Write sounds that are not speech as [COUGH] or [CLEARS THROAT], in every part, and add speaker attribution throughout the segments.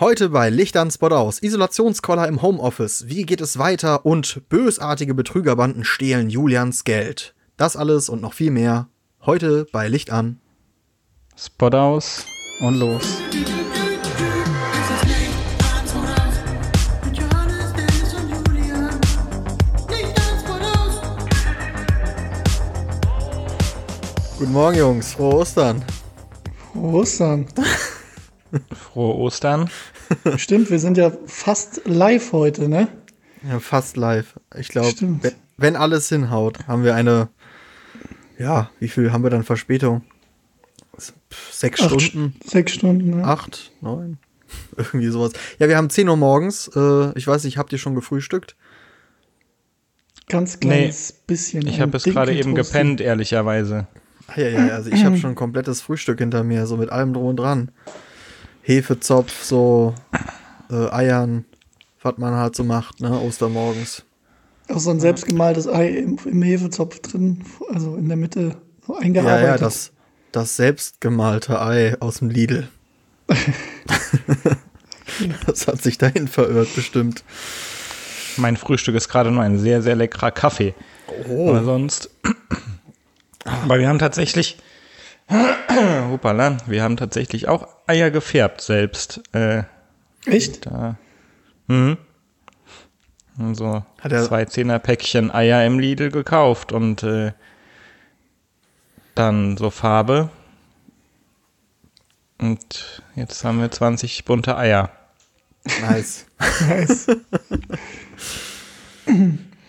Speaker 1: Heute bei Licht an Spot aus. Isolationskoller im Homeoffice. Wie geht es weiter? Und bösartige Betrügerbanden stehlen Julians Geld. Das alles und noch viel mehr. Heute bei Licht an.
Speaker 2: Spot aus und los.
Speaker 1: Guten Morgen, Jungs. Frohe Ostern.
Speaker 3: Frohe Ostern.
Speaker 2: Frohe Ostern.
Speaker 3: Stimmt, wir sind ja fast live heute, ne?
Speaker 1: Ja, fast live. Ich glaube, wenn, wenn alles hinhaut, haben wir eine. Ja, wie viel haben wir dann Verspätung? Sechs
Speaker 3: Acht
Speaker 1: Stunden?
Speaker 3: Sechs Stunden, ne?
Speaker 1: Acht? Neun? [LAUGHS] Irgendwie sowas. Ja, wir haben 10 Uhr morgens. Äh, ich weiß nicht, habt ihr schon gefrühstückt?
Speaker 3: Ganz kleines bisschen.
Speaker 2: Ich habe bis gerade eben gepennt, ehrlicherweise.
Speaker 1: Ah, Ja, ja, ja, also ich habe schon ein komplettes Frühstück hinter mir, so mit allem drum und dran. Hefezopf, so äh, Eiern, was man halt so macht, ne, Ostermorgens.
Speaker 3: Auch so ein selbstgemaltes Ei im, im Hefezopf drin, also in der Mitte so
Speaker 1: Ja,
Speaker 3: eingearbeitet.
Speaker 1: ja, das, das selbstgemalte Ei aus dem Lidl. [LAUGHS] das hat sich dahin verirrt, bestimmt.
Speaker 2: Mein Frühstück ist gerade nur ein sehr, sehr leckerer Kaffee.
Speaker 1: Oh.
Speaker 2: Aber sonst. Aber wir haben tatsächlich. [CLEARS THROAT] Hoppala, wir haben tatsächlich auch Eier gefärbt selbst. Äh,
Speaker 3: Echt?
Speaker 2: da. Mhm. So
Speaker 1: Hat er-
Speaker 2: zwei Zehner-Päckchen Eier im Lidl gekauft und äh, dann so Farbe. Und jetzt haben wir 20 bunte Eier.
Speaker 1: Nice.
Speaker 3: Nice.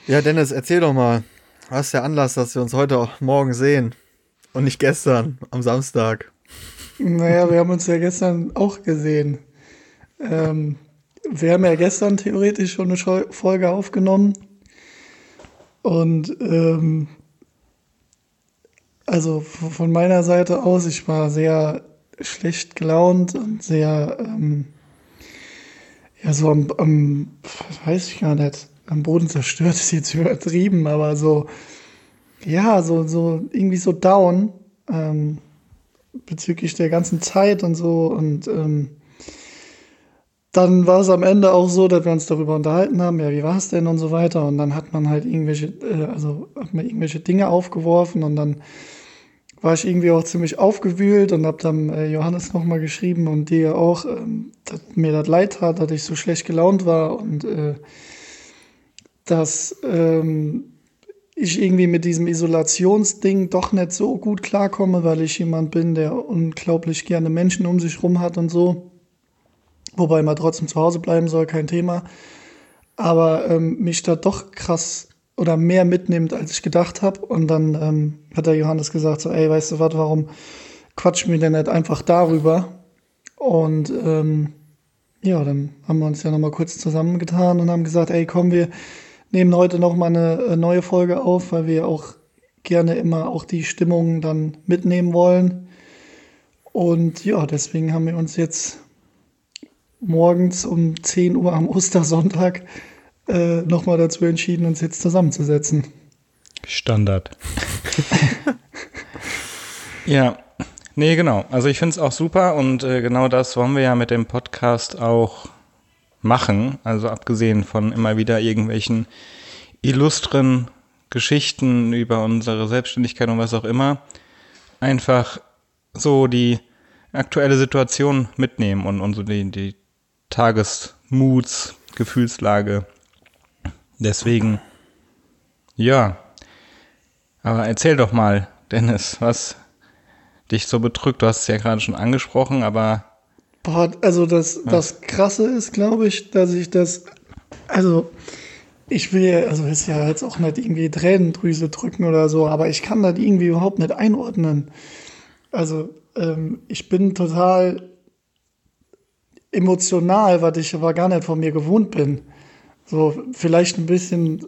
Speaker 1: Ja, Dennis, erzähl doch mal. Was ist der Anlass, dass wir uns heute auch morgen sehen? Und nicht gestern, am Samstag.
Speaker 3: Naja, wir haben uns ja gestern auch gesehen. Ähm, wir haben ja gestern theoretisch schon eine Folge aufgenommen. Und ähm, also von meiner Seite aus, ich war sehr schlecht gelaunt und sehr, ähm, ja, so am, am, weiß ich gar nicht, am Boden zerstört ist jetzt [LAUGHS] übertrieben, aber so, ja, so, so irgendwie so down ähm, bezüglich der ganzen Zeit und so. Und ähm, dann war es am Ende auch so, dass wir uns darüber unterhalten haben, ja, wie war es denn und so weiter. Und dann hat man halt irgendwelche, äh, also hat man irgendwelche Dinge aufgeworfen und dann war ich irgendwie auch ziemlich aufgewühlt und habe dann äh, Johannes nochmal geschrieben und dir auch, ähm, dass mir das leid tat, dass ich so schlecht gelaunt war und äh, dass ähm, ich irgendwie mit diesem Isolationsding doch nicht so gut klarkomme, weil ich jemand bin, der unglaublich gerne Menschen um sich rum hat und so. Wobei man trotzdem zu Hause bleiben soll, kein Thema. Aber ähm, mich da doch krass oder mehr mitnimmt, als ich gedacht habe. Und dann ähm, hat der Johannes gesagt, so, ey, weißt du was, warum quatschen wir denn nicht einfach darüber? Und ähm, ja, dann haben wir uns ja nochmal kurz zusammengetan und haben gesagt, ey, komm, wir nehmen heute noch mal eine äh, neue Folge auf, weil wir auch gerne immer auch die Stimmung dann mitnehmen wollen. Und ja, deswegen haben wir uns jetzt morgens um 10 Uhr am Ostersonntag äh, nochmal dazu entschieden, uns jetzt zusammenzusetzen.
Speaker 2: Standard. [LAUGHS] ja, nee, genau. Also ich finde es auch super und äh, genau das wollen wir ja mit dem Podcast auch machen. Also abgesehen von immer wieder irgendwelchen illustren Geschichten über unsere Selbstständigkeit und was auch immer, einfach so die aktuelle Situation mitnehmen und, und so die, die Tagesmoods, Gefühlslage. Deswegen, ja. Aber erzähl doch mal, Dennis, was dich so bedrückt. Du hast es ja gerade schon angesprochen, aber
Speaker 3: Boah, also das, das Krasse ist, glaube ich, dass ich das, also ich will, also ist ja jetzt auch nicht irgendwie Tränendrüse drücken oder so, aber ich kann das irgendwie überhaupt nicht einordnen. Also ähm, ich bin total emotional, was ich aber gar nicht von mir gewohnt bin. So vielleicht ein bisschen,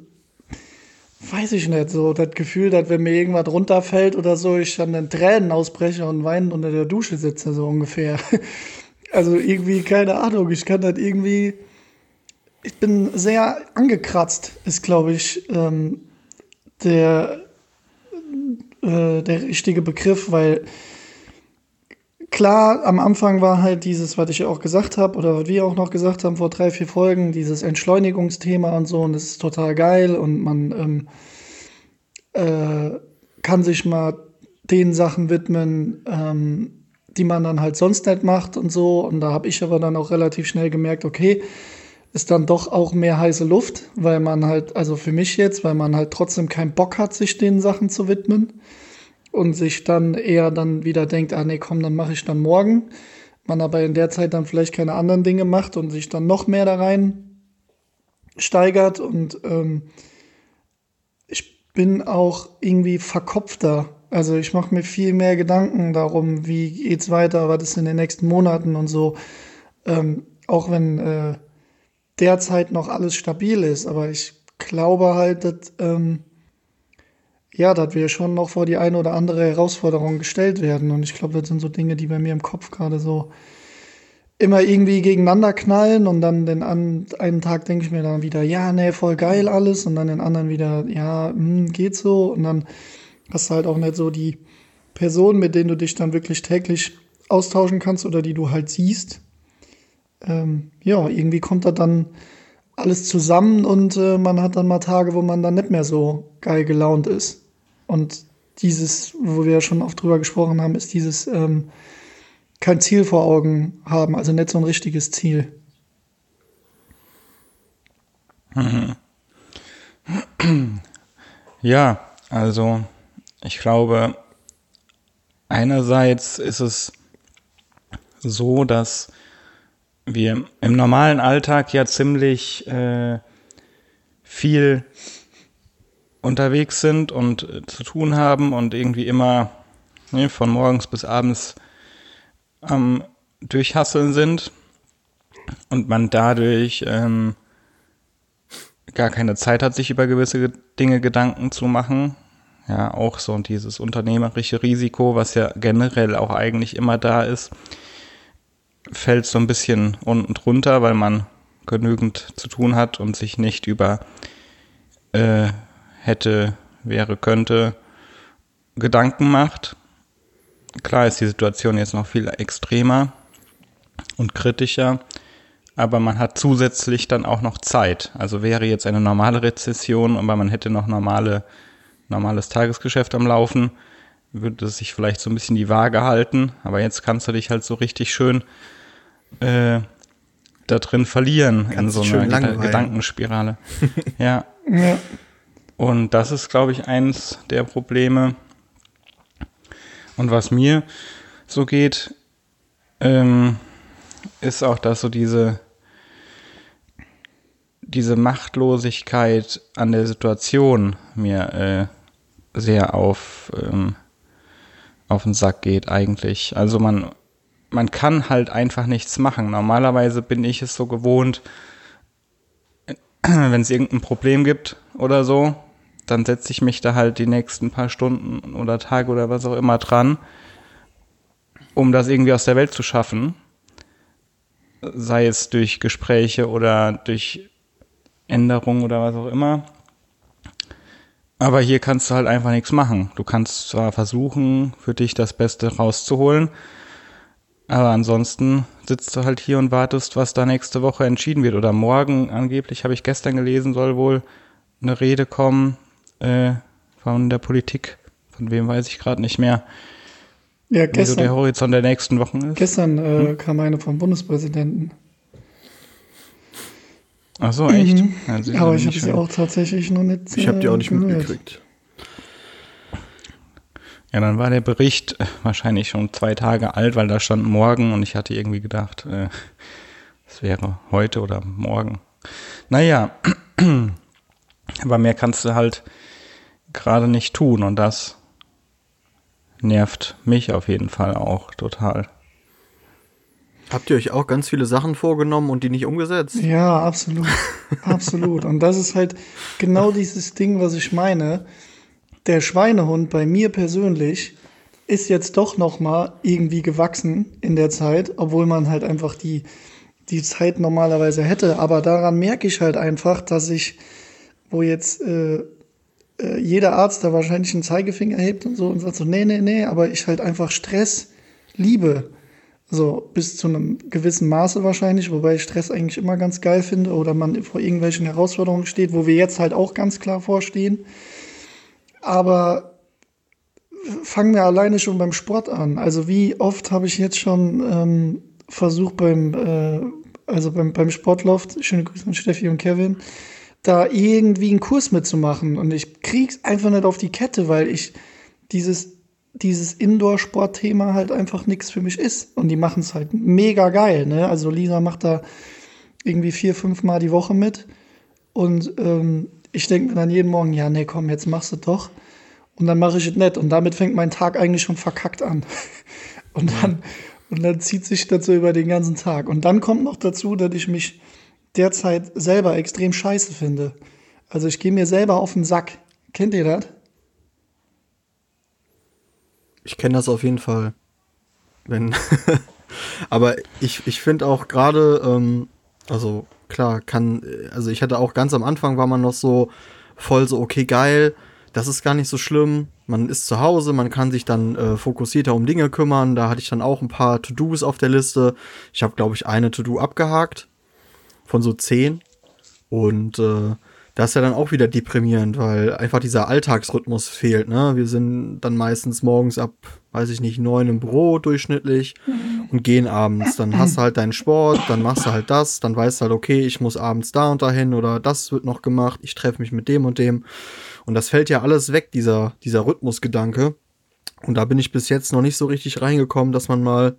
Speaker 3: weiß ich nicht, so das Gefühl, dass wenn mir irgendwas runterfällt oder so, ich dann in Tränen ausbreche und weinend unter der Dusche sitze, so ungefähr. [LAUGHS] Also irgendwie, keine Ahnung, ich kann das irgendwie. Ich bin sehr angekratzt, ist, glaube ich, ähm, der, äh, der richtige Begriff, weil klar, am Anfang war halt dieses, was ich auch gesagt habe, oder was wir auch noch gesagt haben vor drei, vier Folgen, dieses Entschleunigungsthema und so, und das ist total geil und man ähm, äh, kann sich mal den Sachen widmen, ähm, die man dann halt sonst nicht macht und so. Und da habe ich aber dann auch relativ schnell gemerkt, okay, ist dann doch auch mehr heiße Luft, weil man halt, also für mich jetzt, weil man halt trotzdem keinen Bock hat, sich den Sachen zu widmen und sich dann eher dann wieder denkt, ah nee, komm, dann mache ich dann morgen. Man aber in der Zeit dann vielleicht keine anderen Dinge macht und sich dann noch mehr da rein steigert und ähm, ich bin auch irgendwie verkopfter. Also ich mache mir viel mehr Gedanken darum, wie geht's weiter, was ist in den nächsten Monaten und so. Ähm, auch wenn äh, derzeit noch alles stabil ist, aber ich glaube halt, dass ähm, ja, dass wir schon noch vor die eine oder andere Herausforderung gestellt werden. Und ich glaube, das sind so Dinge, die bei mir im Kopf gerade so immer irgendwie gegeneinander knallen und dann den an, einen Tag denke ich mir dann wieder, ja, nee, voll geil alles und dann den anderen wieder, ja, hm, geht so und dann hast du halt auch nicht so die Personen, mit denen du dich dann wirklich täglich austauschen kannst oder die du halt siehst. Ähm, ja, irgendwie kommt da dann alles zusammen und äh, man hat dann mal Tage, wo man dann nicht mehr so geil gelaunt ist. Und dieses, wo wir ja schon oft drüber gesprochen haben, ist dieses ähm, kein Ziel vor Augen haben, also nicht so ein richtiges Ziel.
Speaker 2: Ja, also ich glaube, einerseits ist es so, dass wir im normalen Alltag ja ziemlich äh, viel unterwegs sind und äh, zu tun haben und irgendwie immer ne, von morgens bis abends am Durchhasseln sind und man dadurch ähm, gar keine Zeit hat, sich über gewisse Dinge Gedanken zu machen. Ja, auch so und dieses unternehmerische Risiko, was ja generell auch eigentlich immer da ist, fällt so ein bisschen unten drunter, weil man genügend zu tun hat und sich nicht über äh, hätte, wäre, könnte, Gedanken macht. Klar ist die Situation jetzt noch viel extremer und kritischer, aber man hat zusätzlich dann auch noch Zeit. Also wäre jetzt eine normale Rezession, aber man hätte noch normale, normales Tagesgeschäft am Laufen, würde sich vielleicht so ein bisschen die Waage halten, aber jetzt kannst du dich halt so richtig schön äh, da drin verlieren Ganz in so einer Gedankenspirale. [LAUGHS] ja. ja. Und das ist, glaube ich, eins der Probleme. Und was mir so geht, ähm, ist auch, dass so diese, diese Machtlosigkeit an der Situation mir äh, sehr auf, ähm, auf den Sack geht eigentlich. Also man, man kann halt einfach nichts machen. Normalerweise bin ich es so gewohnt, [CLEARS THROAT] wenn es irgendein Problem gibt oder so, dann setze ich mich da halt die nächsten paar Stunden oder Tage oder was auch immer dran, um das irgendwie aus der Welt zu schaffen. Sei es durch Gespräche oder durch Änderungen oder was auch immer. Aber hier kannst du halt einfach nichts machen. Du kannst zwar versuchen, für dich das Beste rauszuholen, aber ansonsten sitzt du halt hier und wartest, was da nächste Woche entschieden wird. Oder morgen, angeblich habe ich gestern gelesen, soll wohl eine Rede kommen äh, von der Politik. Von wem weiß ich gerade nicht mehr. Ja, gestern, wie so der Horizont der nächsten Wochen ist.
Speaker 3: Gestern äh, hm? kam eine vom Bundespräsidenten.
Speaker 2: Ach so, echt?
Speaker 3: Mhm. Ja, Aber ich habe sie auch tatsächlich noch nicht.
Speaker 1: Ich habe die auch nicht gehört. mitgekriegt.
Speaker 2: Ja, dann war der Bericht äh, wahrscheinlich schon zwei Tage alt, weil da stand morgen und ich hatte irgendwie gedacht, äh, es äh, wäre heute oder morgen. Naja, [CLEARS THROAT] aber mehr kannst du halt gerade nicht tun und das nervt mich auf jeden Fall auch total.
Speaker 1: Habt ihr euch auch ganz viele Sachen vorgenommen und die nicht umgesetzt?
Speaker 3: Ja, absolut. absolut. Und das ist halt genau dieses Ding, was ich meine. Der Schweinehund bei mir persönlich ist jetzt doch noch mal irgendwie gewachsen in der Zeit, obwohl man halt einfach die, die Zeit normalerweise hätte. Aber daran merke ich halt einfach, dass ich, wo jetzt äh, äh, jeder Arzt da wahrscheinlich einen Zeigefinger hebt und so und sagt so, nee, nee, nee, aber ich halt einfach Stress liebe. So bis zu einem gewissen Maße wahrscheinlich, wobei ich Stress eigentlich immer ganz geil finde oder man vor irgendwelchen Herausforderungen steht, wo wir jetzt halt auch ganz klar vorstehen. Aber fangen wir alleine schon beim Sport an. Also wie oft habe ich jetzt schon ähm, versucht beim, äh, also beim, beim Sportloft, schöne Grüße an Steffi und Kevin, da irgendwie einen Kurs mitzumachen. Und ich krieg's einfach nicht auf die Kette, weil ich dieses dieses Indoor-Sport-Thema halt einfach nichts für mich ist. Und die machen es halt mega geil. Ne? Also Lisa macht da irgendwie vier, fünf Mal die Woche mit. Und ähm, ich denke mir dann jeden Morgen, ja, nee, komm, jetzt machst du doch. Und dann mache ich es nicht. Und damit fängt mein Tag eigentlich schon verkackt an. [LAUGHS] und dann, und dann zieht sich das so über den ganzen Tag. Und dann kommt noch dazu, dass ich mich derzeit selber extrem scheiße finde. Also ich gehe mir selber auf den Sack. Kennt ihr das?
Speaker 1: Ich kenne das auf jeden Fall. Wenn. [LAUGHS] Aber ich, ich finde auch gerade, ähm, also klar, kann, also ich hatte auch ganz am Anfang war man noch so voll so, okay, geil, das ist gar nicht so schlimm. Man ist zu Hause, man kann sich dann äh, fokussierter um Dinge kümmern. Da hatte ich dann auch ein paar To-Dos auf der Liste. Ich habe, glaube ich, eine To-Do abgehakt von so zehn. Und äh, das ist ja dann auch wieder deprimierend, weil einfach dieser Alltagsrhythmus fehlt. Ne? Wir sind dann meistens morgens ab, weiß ich nicht, neun im Büro durchschnittlich und gehen abends. Dann hast du halt deinen Sport, dann machst du halt das, dann weißt du halt, okay, ich muss abends da und dahin oder das wird noch gemacht, ich treffe mich mit dem und dem. Und das fällt ja alles weg, dieser, dieser Rhythmusgedanke. Und da bin ich bis jetzt noch nicht so richtig reingekommen, dass man mal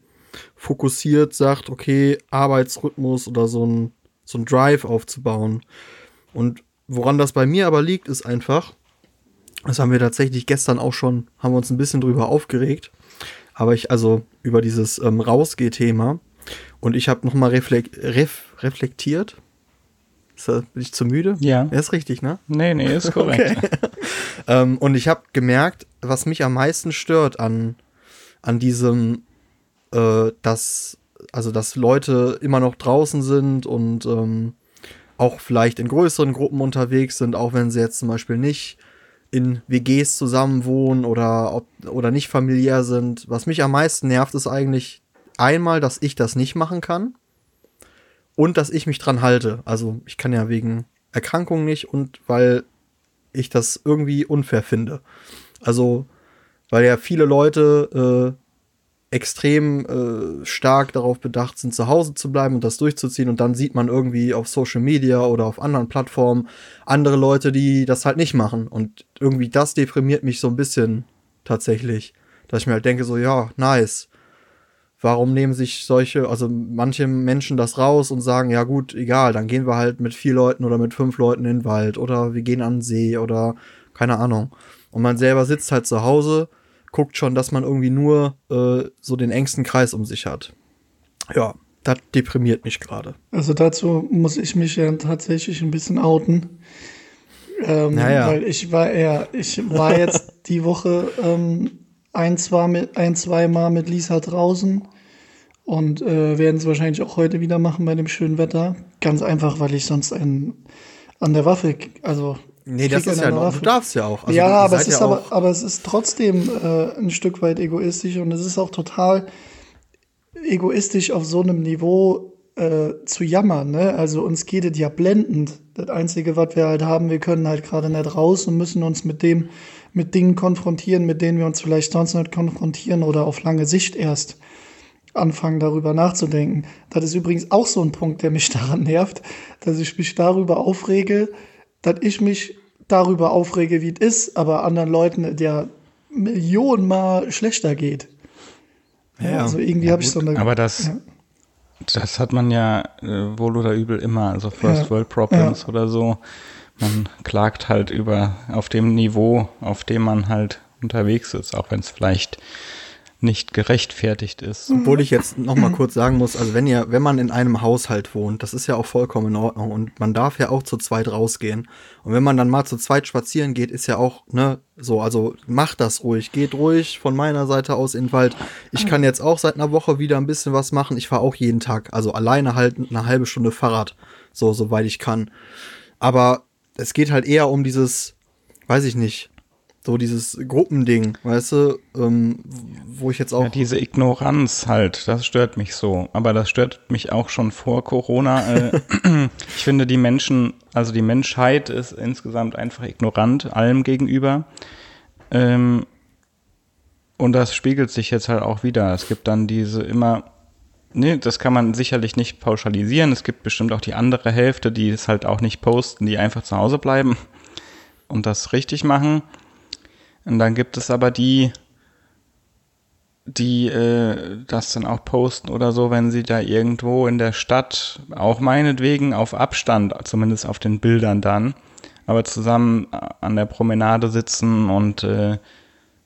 Speaker 1: fokussiert sagt, okay, Arbeitsrhythmus oder so ein, so ein Drive aufzubauen. Und Woran das bei mir aber liegt, ist einfach, das haben wir tatsächlich gestern auch schon, haben wir uns ein bisschen drüber aufgeregt, aber ich, also über dieses ähm, Rausgeh-Thema und ich habe nochmal reflekt, ref, reflektiert. Ist da, bin ich zu müde?
Speaker 2: Ja.
Speaker 1: Er ist richtig, ne?
Speaker 2: Nee, nee, ist korrekt. [LAUGHS] Okay.
Speaker 1: ähm, und ich habe gemerkt, was mich am meisten stört an, an diesem, äh, dass, also dass Leute immer noch draußen sind und ähm, auch vielleicht in größeren Gruppen unterwegs sind, auch wenn sie jetzt zum Beispiel nicht in WGs zusammen wohnen oder, ob, oder nicht familiär sind. Was mich am meisten nervt, ist eigentlich einmal, dass ich das nicht machen kann und dass ich mich dran halte. Also ich kann ja wegen Erkrankung nicht und weil ich das irgendwie unfair finde. Also weil ja viele Leute äh, extrem äh, stark darauf bedacht sind, zu Hause zu bleiben und das durchzuziehen. Und dann sieht man irgendwie auf Social Media oder auf anderen Plattformen andere Leute, die das halt nicht machen. Und irgendwie das deprimiert mich so ein bisschen tatsächlich. Dass ich mir halt denke, so, ja, nice. Warum nehmen sich solche, also manche Menschen das raus und sagen, ja gut, egal, dann gehen wir halt mit vier Leuten oder mit fünf Leuten in den Wald oder wir gehen an den See oder keine Ahnung. Und man selber sitzt halt zu Hause guckt schon, dass man irgendwie nur äh, so den engsten Kreis um sich hat. Ja, das deprimiert mich gerade.
Speaker 3: Also dazu muss ich mich ja tatsächlich ein bisschen outen. Ähm, naja. Weil ich war eher, ich war jetzt [LAUGHS] die Woche ähm, ein, zwei, mit, ein, zwei Mal mit Lisa draußen und äh, werden es wahrscheinlich auch heute wieder machen bei dem schönen Wetter. Ganz einfach, weil ich sonst einen an der Waffe, also
Speaker 1: Nee, das ist ja noch, du darfst ja auch.
Speaker 3: Also ja, aber es, ist ja aber, aber es ist trotzdem äh, ein Stück weit egoistisch und es ist auch total egoistisch auf so einem Niveau äh, zu jammern. Ne? Also uns geht es ja blendend. Das Einzige, was wir halt haben, wir können halt gerade nicht raus und müssen uns mit dem, mit Dingen konfrontieren, mit denen wir uns vielleicht sonst nicht konfrontieren oder auf lange Sicht erst anfangen, darüber nachzudenken. Das ist übrigens auch so ein Punkt, der mich [LAUGHS] daran nervt, dass ich mich darüber aufrege, dass ich mich darüber aufrege, wie es ist, aber anderen Leuten der Millionenmal schlechter geht. Ja, also irgendwie ja, habe ich so eine.
Speaker 2: Aber das, ja. das hat man ja äh, wohl oder übel immer, also First World Problems oder so. Man klagt halt über auf dem Niveau, auf dem man halt unterwegs ist, auch wenn es vielleicht nicht gerechtfertigt ist.
Speaker 1: Obwohl ich jetzt noch mal [CLEARS THROAT] kurz sagen muss, also wenn ihr, wenn man in einem Haushalt wohnt, das ist ja auch vollkommen in Ordnung und man darf ja auch zu zweit rausgehen. Und wenn man dann mal zu zweit spazieren geht, ist ja auch, ne, so, also macht das ruhig, geht ruhig von meiner Seite aus in den Wald. Ich kann jetzt auch seit einer Woche wieder ein bisschen was machen. Ich fahre auch jeden Tag, also alleine halt eine halbe Stunde Fahrrad, so, soweit ich kann. Aber es geht halt eher um dieses, weiß ich nicht, So dieses Gruppending, weißt du, ähm, wo ich jetzt auch.
Speaker 2: Ja, diese Ignoranz halt, das stört mich so. Aber das stört mich auch schon vor Corona. Äh, [LAUGHS] ich finde, die Menschen, also die Menschheit ist insgesamt einfach ignorant allem gegenüber. Ähm, und das spiegelt sich jetzt halt auch wieder. Es gibt dann diese immer, nee, das kann man sicherlich nicht pauschalisieren. Es gibt bestimmt auch die andere Hälfte, die es halt auch nicht posten, die einfach zu Hause bleiben und das richtig machen. Und dann gibt es aber die, die äh, das dann auch posten oder so, wenn sie da irgendwo in der Stadt, auch meinetwegen auf Abstand, zumindest auf den Bildern dann, aber zusammen an der Promenade sitzen und äh,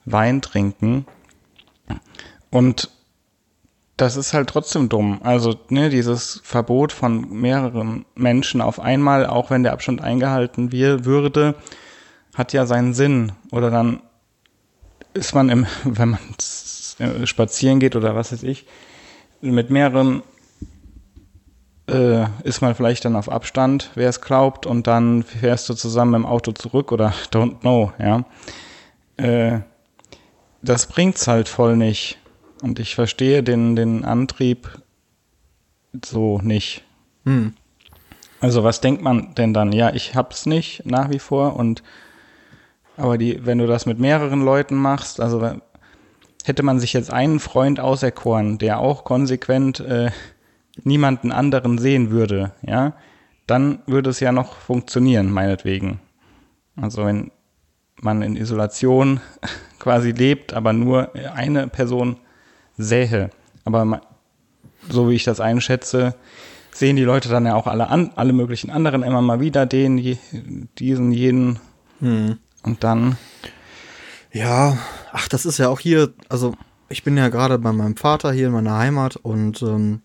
Speaker 2: Wein trinken. Und das ist halt trotzdem dumm. Also, ne, dieses Verbot von mehreren Menschen auf einmal, auch wenn der Abstand eingehalten wir, würde, hat ja seinen Sinn. Oder dann ist man im, wenn man spazieren geht oder was weiß ich, mit mehreren äh, ist man vielleicht dann auf Abstand, wer es glaubt, und dann fährst du zusammen im Auto zurück oder [LAUGHS] don't know, ja. Äh, das bringt's halt voll nicht. Und ich verstehe den, den Antrieb so nicht. Hm. Also was denkt man denn dann? Ja, ich hab's nicht nach wie vor und aber die, wenn du das mit mehreren Leuten machst, also hätte man sich jetzt einen Freund auserkoren, der auch konsequent äh, niemanden anderen sehen würde, ja, dann würde es ja noch funktionieren, meinetwegen. Also wenn man in Isolation [LAUGHS] quasi lebt, aber nur eine Person sähe. Aber so wie ich das einschätze, sehen die Leute dann ja auch alle an, alle möglichen anderen immer mal wieder, den, diesen, jeden. Hm. Und dann.
Speaker 1: Ja, ach, das ist ja auch hier, also ich bin ja gerade bei meinem Vater hier in meiner Heimat und ähm,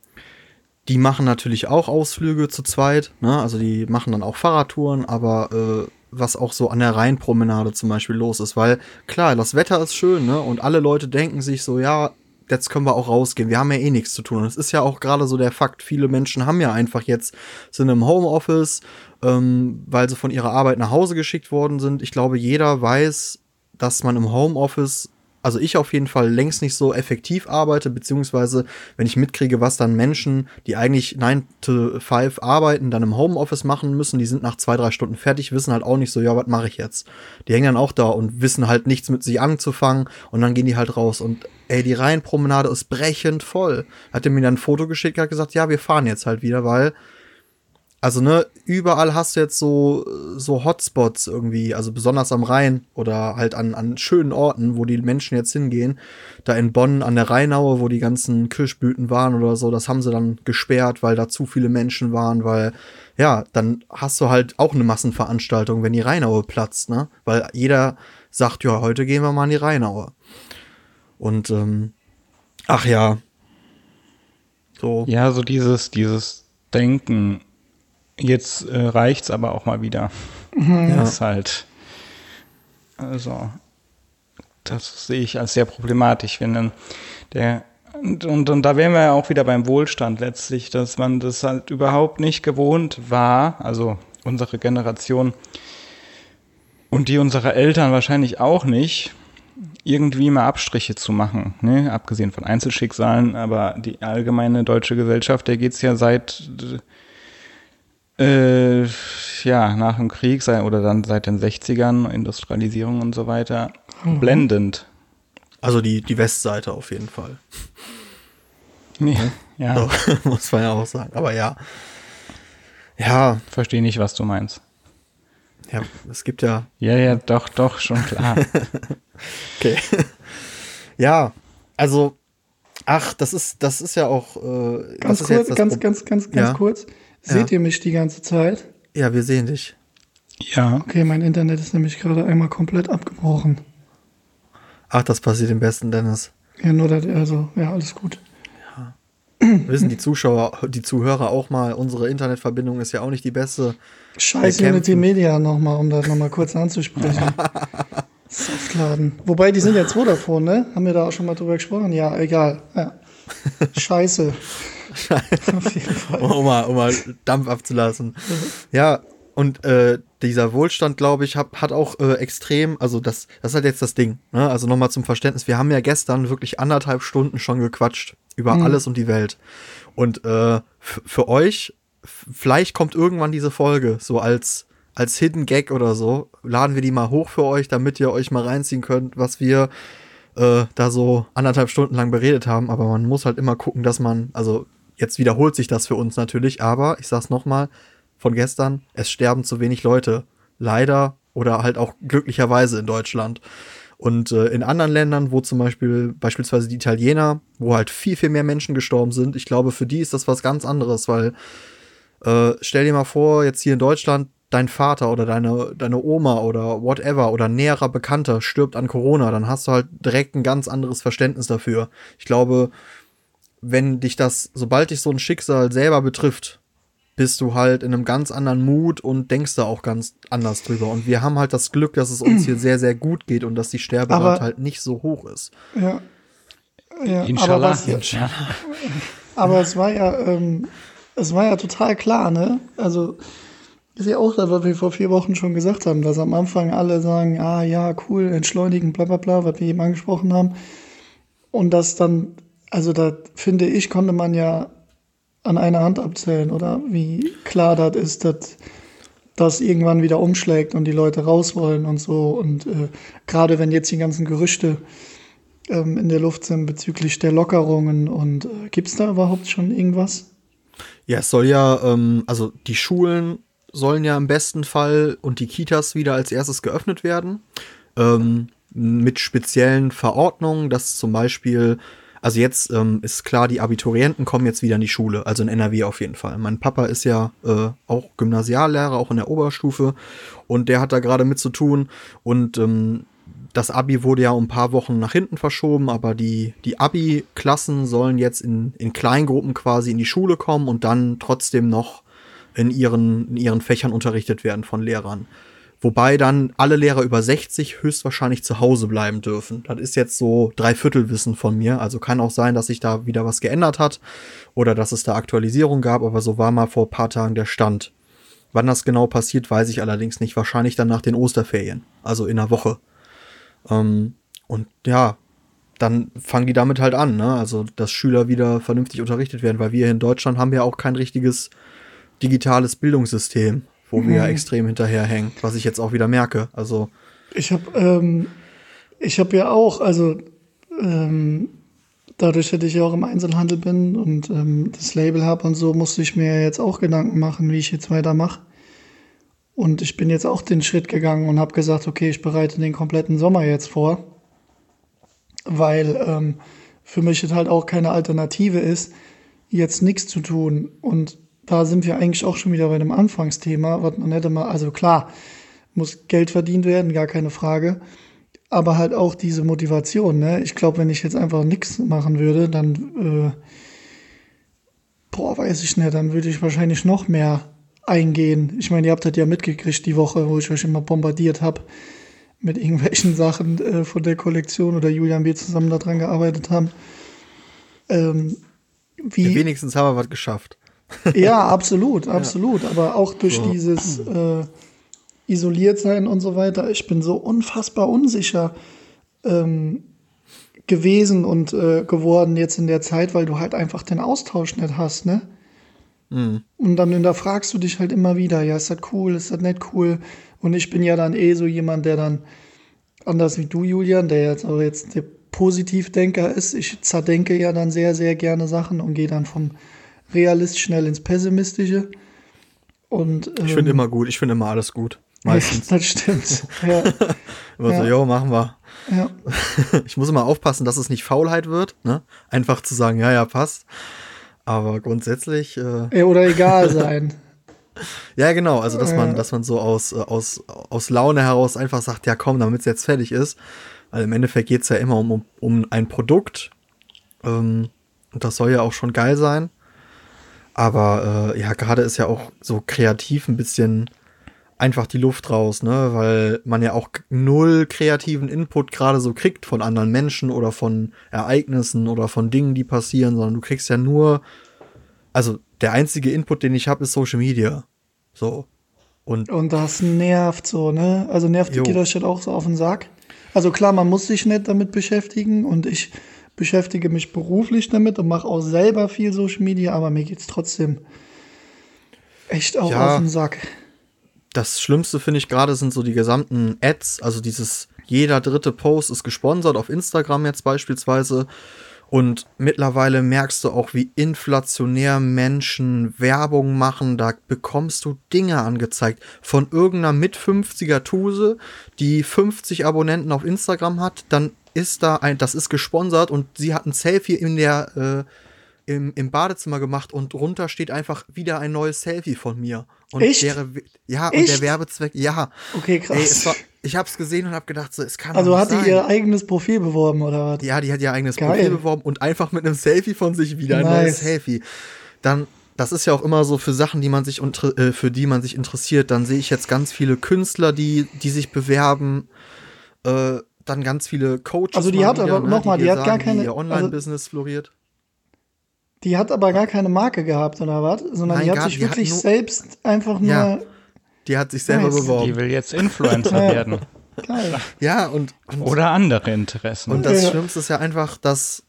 Speaker 1: die machen natürlich auch Ausflüge zu zweit, ne? Also die machen dann auch Fahrradtouren, aber äh, was auch so an der Rheinpromenade zum Beispiel los ist, weil klar, das Wetter ist schön, ne? Und alle Leute denken sich so, ja, jetzt können wir auch rausgehen. Wir haben ja eh nichts zu tun. Und es ist ja auch gerade so der Fakt, viele Menschen haben ja einfach jetzt, sind im Homeoffice, ähm, weil sie von ihrer Arbeit nach Hause geschickt worden sind. Ich glaube, jeder weiß, dass man im Homeoffice also ich auf jeden Fall längst nicht so effektiv arbeite, beziehungsweise wenn ich mitkriege, was dann Menschen, die eigentlich 9 to 5 arbeiten, dann im Homeoffice machen müssen, die sind nach zwei, drei Stunden fertig, wissen halt auch nicht so, ja, was mache ich jetzt? Die hängen dann auch da und wissen halt nichts mit sich anzufangen und dann gehen die halt raus und ey, die Rheinpromenade ist brechend voll. Hat er mir dann ein Foto geschickt, hat gesagt, ja, wir fahren jetzt halt wieder, weil also, ne, überall hast du jetzt so, so Hotspots irgendwie, also besonders am Rhein oder halt an, an schönen Orten, wo die Menschen jetzt hingehen. Da in Bonn an der Rheinaue, wo die ganzen Kirschblüten waren oder so, das haben sie dann gesperrt, weil da zu viele Menschen waren, weil, ja, dann hast du halt auch eine Massenveranstaltung, wenn die Rheinaue platzt, ne? Weil jeder sagt, ja, heute gehen wir mal an die Rheinaue. Und, ähm, ach ja.
Speaker 2: So. Ja, so dieses, dieses Denken, Jetzt äh, reicht's aber auch mal wieder. Mhm. Das ist halt, also, das sehe ich als sehr problematisch, wenn dann der, und, und, und da wären wir ja auch wieder beim Wohlstand letztlich, dass man das halt überhaupt nicht gewohnt war, also unsere Generation und die unserer Eltern wahrscheinlich auch nicht, irgendwie mal Abstriche zu machen, ne? abgesehen von Einzelschicksalen, aber die allgemeine deutsche Gesellschaft, der geht's ja seit äh, ja, nach dem Krieg oder dann seit den 60ern, Industrialisierung und so weiter, mhm. blendend.
Speaker 1: Also die, die Westseite auf jeden Fall.
Speaker 2: Nee, ja.
Speaker 1: So, [LAUGHS] muss man ja auch sagen. Aber ja. Ja.
Speaker 2: Verstehe nicht, was du meinst.
Speaker 1: Ja, es gibt ja.
Speaker 2: Ja, ja, doch, doch, schon klar. [LAUGHS]
Speaker 1: okay. ja, also, ach, das ist, das ist ja auch. Äh,
Speaker 3: ganz kurz, ganz, ganz, ganz, ganz ja? kurz. Seht ja. ihr mich die ganze Zeit?
Speaker 1: Ja, wir sehen dich.
Speaker 2: Ja.
Speaker 3: Okay, mein Internet ist nämlich gerade einmal komplett abgebrochen.
Speaker 1: Ach, das passiert im besten, Dennis.
Speaker 3: Ja, nur das, also, ja, alles gut.
Speaker 1: Ja. Wissen die Zuschauer, die Zuhörer auch mal, unsere Internetverbindung ist ja auch nicht die beste.
Speaker 3: Scheiß Unity Media nochmal, um das nochmal kurz anzusprechen. [LAUGHS] Saftladen. Wobei, die sind ja zwei davon, ne? Haben wir da auch schon mal drüber gesprochen? Ja, egal. Ja. Scheiße.
Speaker 1: Auf jeden [LAUGHS] Fall. Um mal, um mal Dampf abzulassen. Ja, Und äh, dieser Wohlstand, glaube ich, hab, hat auch äh, extrem, also das, das ist halt jetzt das Ding. Ne? Also nochmal zum Verständnis, wir haben ja gestern wirklich anderthalb Stunden schon gequatscht über mhm. alles und die Welt. Und äh, für euch, vielleicht kommt irgendwann diese Folge so als als Hidden Gag oder so, laden wir die mal hoch für euch, damit ihr euch mal reinziehen könnt, was wir äh, da so anderthalb Stunden lang beredet haben. Aber man muss halt immer gucken, dass man, also jetzt wiederholt sich das für uns natürlich, aber ich sag's nochmal, von gestern, es sterben zu wenig Leute. Leider oder halt auch glücklicherweise in Deutschland. Und äh, in anderen Ländern, wo zum Beispiel beispielsweise die Italiener, wo halt viel, viel mehr Menschen gestorben sind, ich glaube, für die ist das was ganz anderes, weil äh, stell dir mal vor, jetzt hier in Deutschland, dein Vater oder deine, deine Oma oder whatever oder näherer Bekannter stirbt an Corona, dann hast du halt direkt ein ganz anderes Verständnis dafür. Ich glaube, wenn dich das, sobald dich so ein Schicksal selber betrifft, bist du halt in einem ganz anderen Mut und denkst da auch ganz anders drüber. Und wir haben halt das Glück, dass es uns hier [CLEARS THROAT] sehr, sehr gut geht und dass die Sterberate aber, halt nicht so hoch ist.
Speaker 3: Ja.
Speaker 2: ja Inshallah. Aber, was,
Speaker 3: Inshallah. aber es war ja, ähm, es war ja total klar, ne? Also, ist ja auch das, was wir vor vier Wochen schon gesagt haben, dass am Anfang alle sagen, ah ja, cool, entschleunigen, bla bla bla, was wir eben angesprochen haben. Und das dann, also da finde ich, konnte man ja an einer Hand abzählen, oder wie klar das ist, dass das irgendwann wieder umschlägt und die Leute raus wollen und so. Und äh, gerade wenn jetzt die ganzen Gerüchte ähm, in der Luft sind bezüglich der Lockerungen und äh, gibt es da überhaupt schon irgendwas?
Speaker 1: Ja, es soll ja, ähm, also die Schulen sollen ja im besten Fall und die Kitas wieder als erstes geöffnet werden. Ähm, mit speziellen Verordnungen, dass zum Beispiel also jetzt ähm, ist klar, die Abiturienten kommen jetzt wieder in die Schule, also in NRW auf jeden Fall. Mein Papa ist ja äh, auch Gymnasiallehrer, auch in der Oberstufe und der hat da gerade mit zu tun und ähm, das Abi wurde ja um ein paar Wochen nach hinten verschoben, aber die, die Abi-Klassen sollen jetzt in, in Kleingruppen quasi in die Schule kommen und dann trotzdem noch in ihren, in ihren Fächern unterrichtet werden von Lehrern. Wobei dann alle Lehrer über 60 höchstwahrscheinlich zu Hause bleiben dürfen. Das ist jetzt so Dreiviertelwissen von mir. Also kann auch sein, dass sich da wieder was geändert hat oder dass es da Aktualisierung gab, aber so war mal vor paar Tagen der Stand. Wann das genau passiert, weiß ich allerdings nicht. Wahrscheinlich dann nach den Osterferien, also in einer Woche. Ähm, und ja, dann fangen die damit halt an, ne? Also, dass Schüler wieder vernünftig unterrichtet werden, weil wir hier in Deutschland haben ja auch kein richtiges digitales Bildungssystem wo mhm. wir ja mhm. extrem hinterherhängen, was ich jetzt auch wieder merke. Also
Speaker 3: ich habe ähm, ich habe ja auch, also ähm, dadurch, dass ich ja auch im Einzelhandel bin und ähm, das Label habe und so, musste ich mir jetzt auch Gedanken machen, wie ich jetzt weitermache. Und ich bin jetzt auch den Schritt gegangen und habe gesagt, okay, ich bereite den kompletten Sommer jetzt vor, weil ähm, für mich halt auch keine Alternative ist, jetzt nichts zu tun und da sind wir eigentlich auch schon wieder bei dem Anfangsthema, was man hätte mal, also klar, muss Geld verdient werden, gar keine Frage. Aber halt auch diese Motivation, ne? Ich glaube, wenn ich jetzt einfach nichts machen würde, dann, äh, boah, weiß ich nicht, dann würde ich wahrscheinlich noch mehr eingehen. Ich meine, ihr habt das ja mitgekriegt die Woche, wo ich euch immer bombardiert habe mit irgendwelchen [LAUGHS] Sachen äh, von der Kollektion oder Julian, wir zusammen daran gearbeitet haben. Ähm,
Speaker 1: wie, ja, wenigstens haben wir was geschafft.
Speaker 3: Ja, absolut, [LAUGHS] absolut. Ja. Aber auch durch so. dieses äh, Isoliertsein und so weiter. Ich bin so unfassbar unsicher ähm, gewesen und äh, geworden jetzt in der Zeit, weil du halt einfach den Austausch nicht hast, ne? Mhm. Und dann hinterfragst du dich halt immer wieder, ja, ist das cool, ist das nicht cool? Und ich bin ja dann eh so jemand, der dann, anders wie du, Julian, der jetzt auch jetzt der Positivdenker ist, ich zerdenke ja dann sehr, sehr gerne Sachen und gehe dann vom Realist schnell ins Pessimistische. Und,
Speaker 1: ähm, ich finde immer gut, ich finde immer alles gut. Meistens.
Speaker 3: das stimmt. [LAUGHS] Ja.
Speaker 1: immer ja. so, jo, machen wir. Ja. [LAUGHS] ich muss immer aufpassen, dass es nicht Faulheit wird, ne? Einfach zu sagen, ja, ja, passt. Aber grundsätzlich. Äh
Speaker 3: oder egal sein. [LAUGHS]
Speaker 1: ja, genau. Also, dass man, dass man so aus, äh, aus, aus Laune heraus einfach sagt, ja, komm, damit es jetzt fertig ist. Weil im Endeffekt geht es ja immer um, um, um ein Produkt. Ähm, und das soll ja auch schon geil sein. Aber äh, ja, gerade ist ja auch so kreativ ein bisschen einfach die Luft raus, ne? Weil man ja auch null kreativen Input gerade so kriegt von anderen Menschen oder von Ereignissen oder von Dingen, die passieren, sondern du kriegst ja nur, also der einzige Input, den ich habe, ist Social Media. So. Und
Speaker 3: Und das nervt so, ne? Also nervt
Speaker 1: Jo.
Speaker 3: euch das auch so auf den Sack. Also klar, man muss sich nicht damit beschäftigen und ich beschäftige mich beruflich damit und mache auch selber viel Social Media, aber mir geht's trotzdem echt auch
Speaker 1: Ja.
Speaker 3: auf den Sack.
Speaker 1: das Schlimmste finde ich gerade sind so die gesamten Ads, also dieses jeder dritte Post ist gesponsert auf Instagram jetzt beispielsweise. Und mittlerweile merkst du auch, wie inflationär Menschen Werbung machen. Da bekommst du Dinge angezeigt von irgendeiner mit 50er Tuse, die 50 Abonnenten auf Instagram hat. Dann ist da ein, das ist gesponsert und sie hat ein Selfie in der, äh, im, im Badezimmer gemacht und drunter steht einfach wieder ein neues Selfie von mir. Und
Speaker 3: Echt?
Speaker 1: Der, ja, und
Speaker 3: Echt?
Speaker 1: der Werbezweck, ja.
Speaker 3: Okay, krass.
Speaker 1: Ey, es war, ich hab's gesehen und hab gedacht, so, es kann
Speaker 3: also hat die ihr eigenes Profil beworben oder was?
Speaker 1: Ja, die hat ihr eigenes
Speaker 3: Geil.
Speaker 1: Profil beworben und einfach mit einem Selfie von sich wieder ein
Speaker 3: Nice.
Speaker 1: neues Selfie. Dann, das ist ja auch immer so für Sachen, die man sich äh, für die man sich interessiert. Dann sehe ich jetzt ganz viele Künstler, die, die sich bewerben. Äh, dann ganz viele Coaches.
Speaker 3: Also die hat aber
Speaker 1: ne,
Speaker 3: noch mal,
Speaker 1: dir
Speaker 3: die hat gar
Speaker 1: sagen, wie
Speaker 3: keine-
Speaker 1: Ihr Online-Business floriert.
Speaker 3: Die hat aber gar keine Marke gehabt oder was? Sondern
Speaker 1: Nein,
Speaker 3: die hat
Speaker 1: gar-
Speaker 3: sich
Speaker 1: die hat
Speaker 3: wirklich
Speaker 1: nur-
Speaker 3: selbst einfach nur
Speaker 1: Ja. Die hat sich selber
Speaker 3: Nice.
Speaker 1: beworben.
Speaker 2: Die will jetzt Influencer [LAUGHS] werden.
Speaker 3: geil.
Speaker 1: Ja, und, und
Speaker 2: Oder andere Interessen.
Speaker 1: Und das
Speaker 3: Ja.
Speaker 1: Schlimmste ist ja einfach, dass,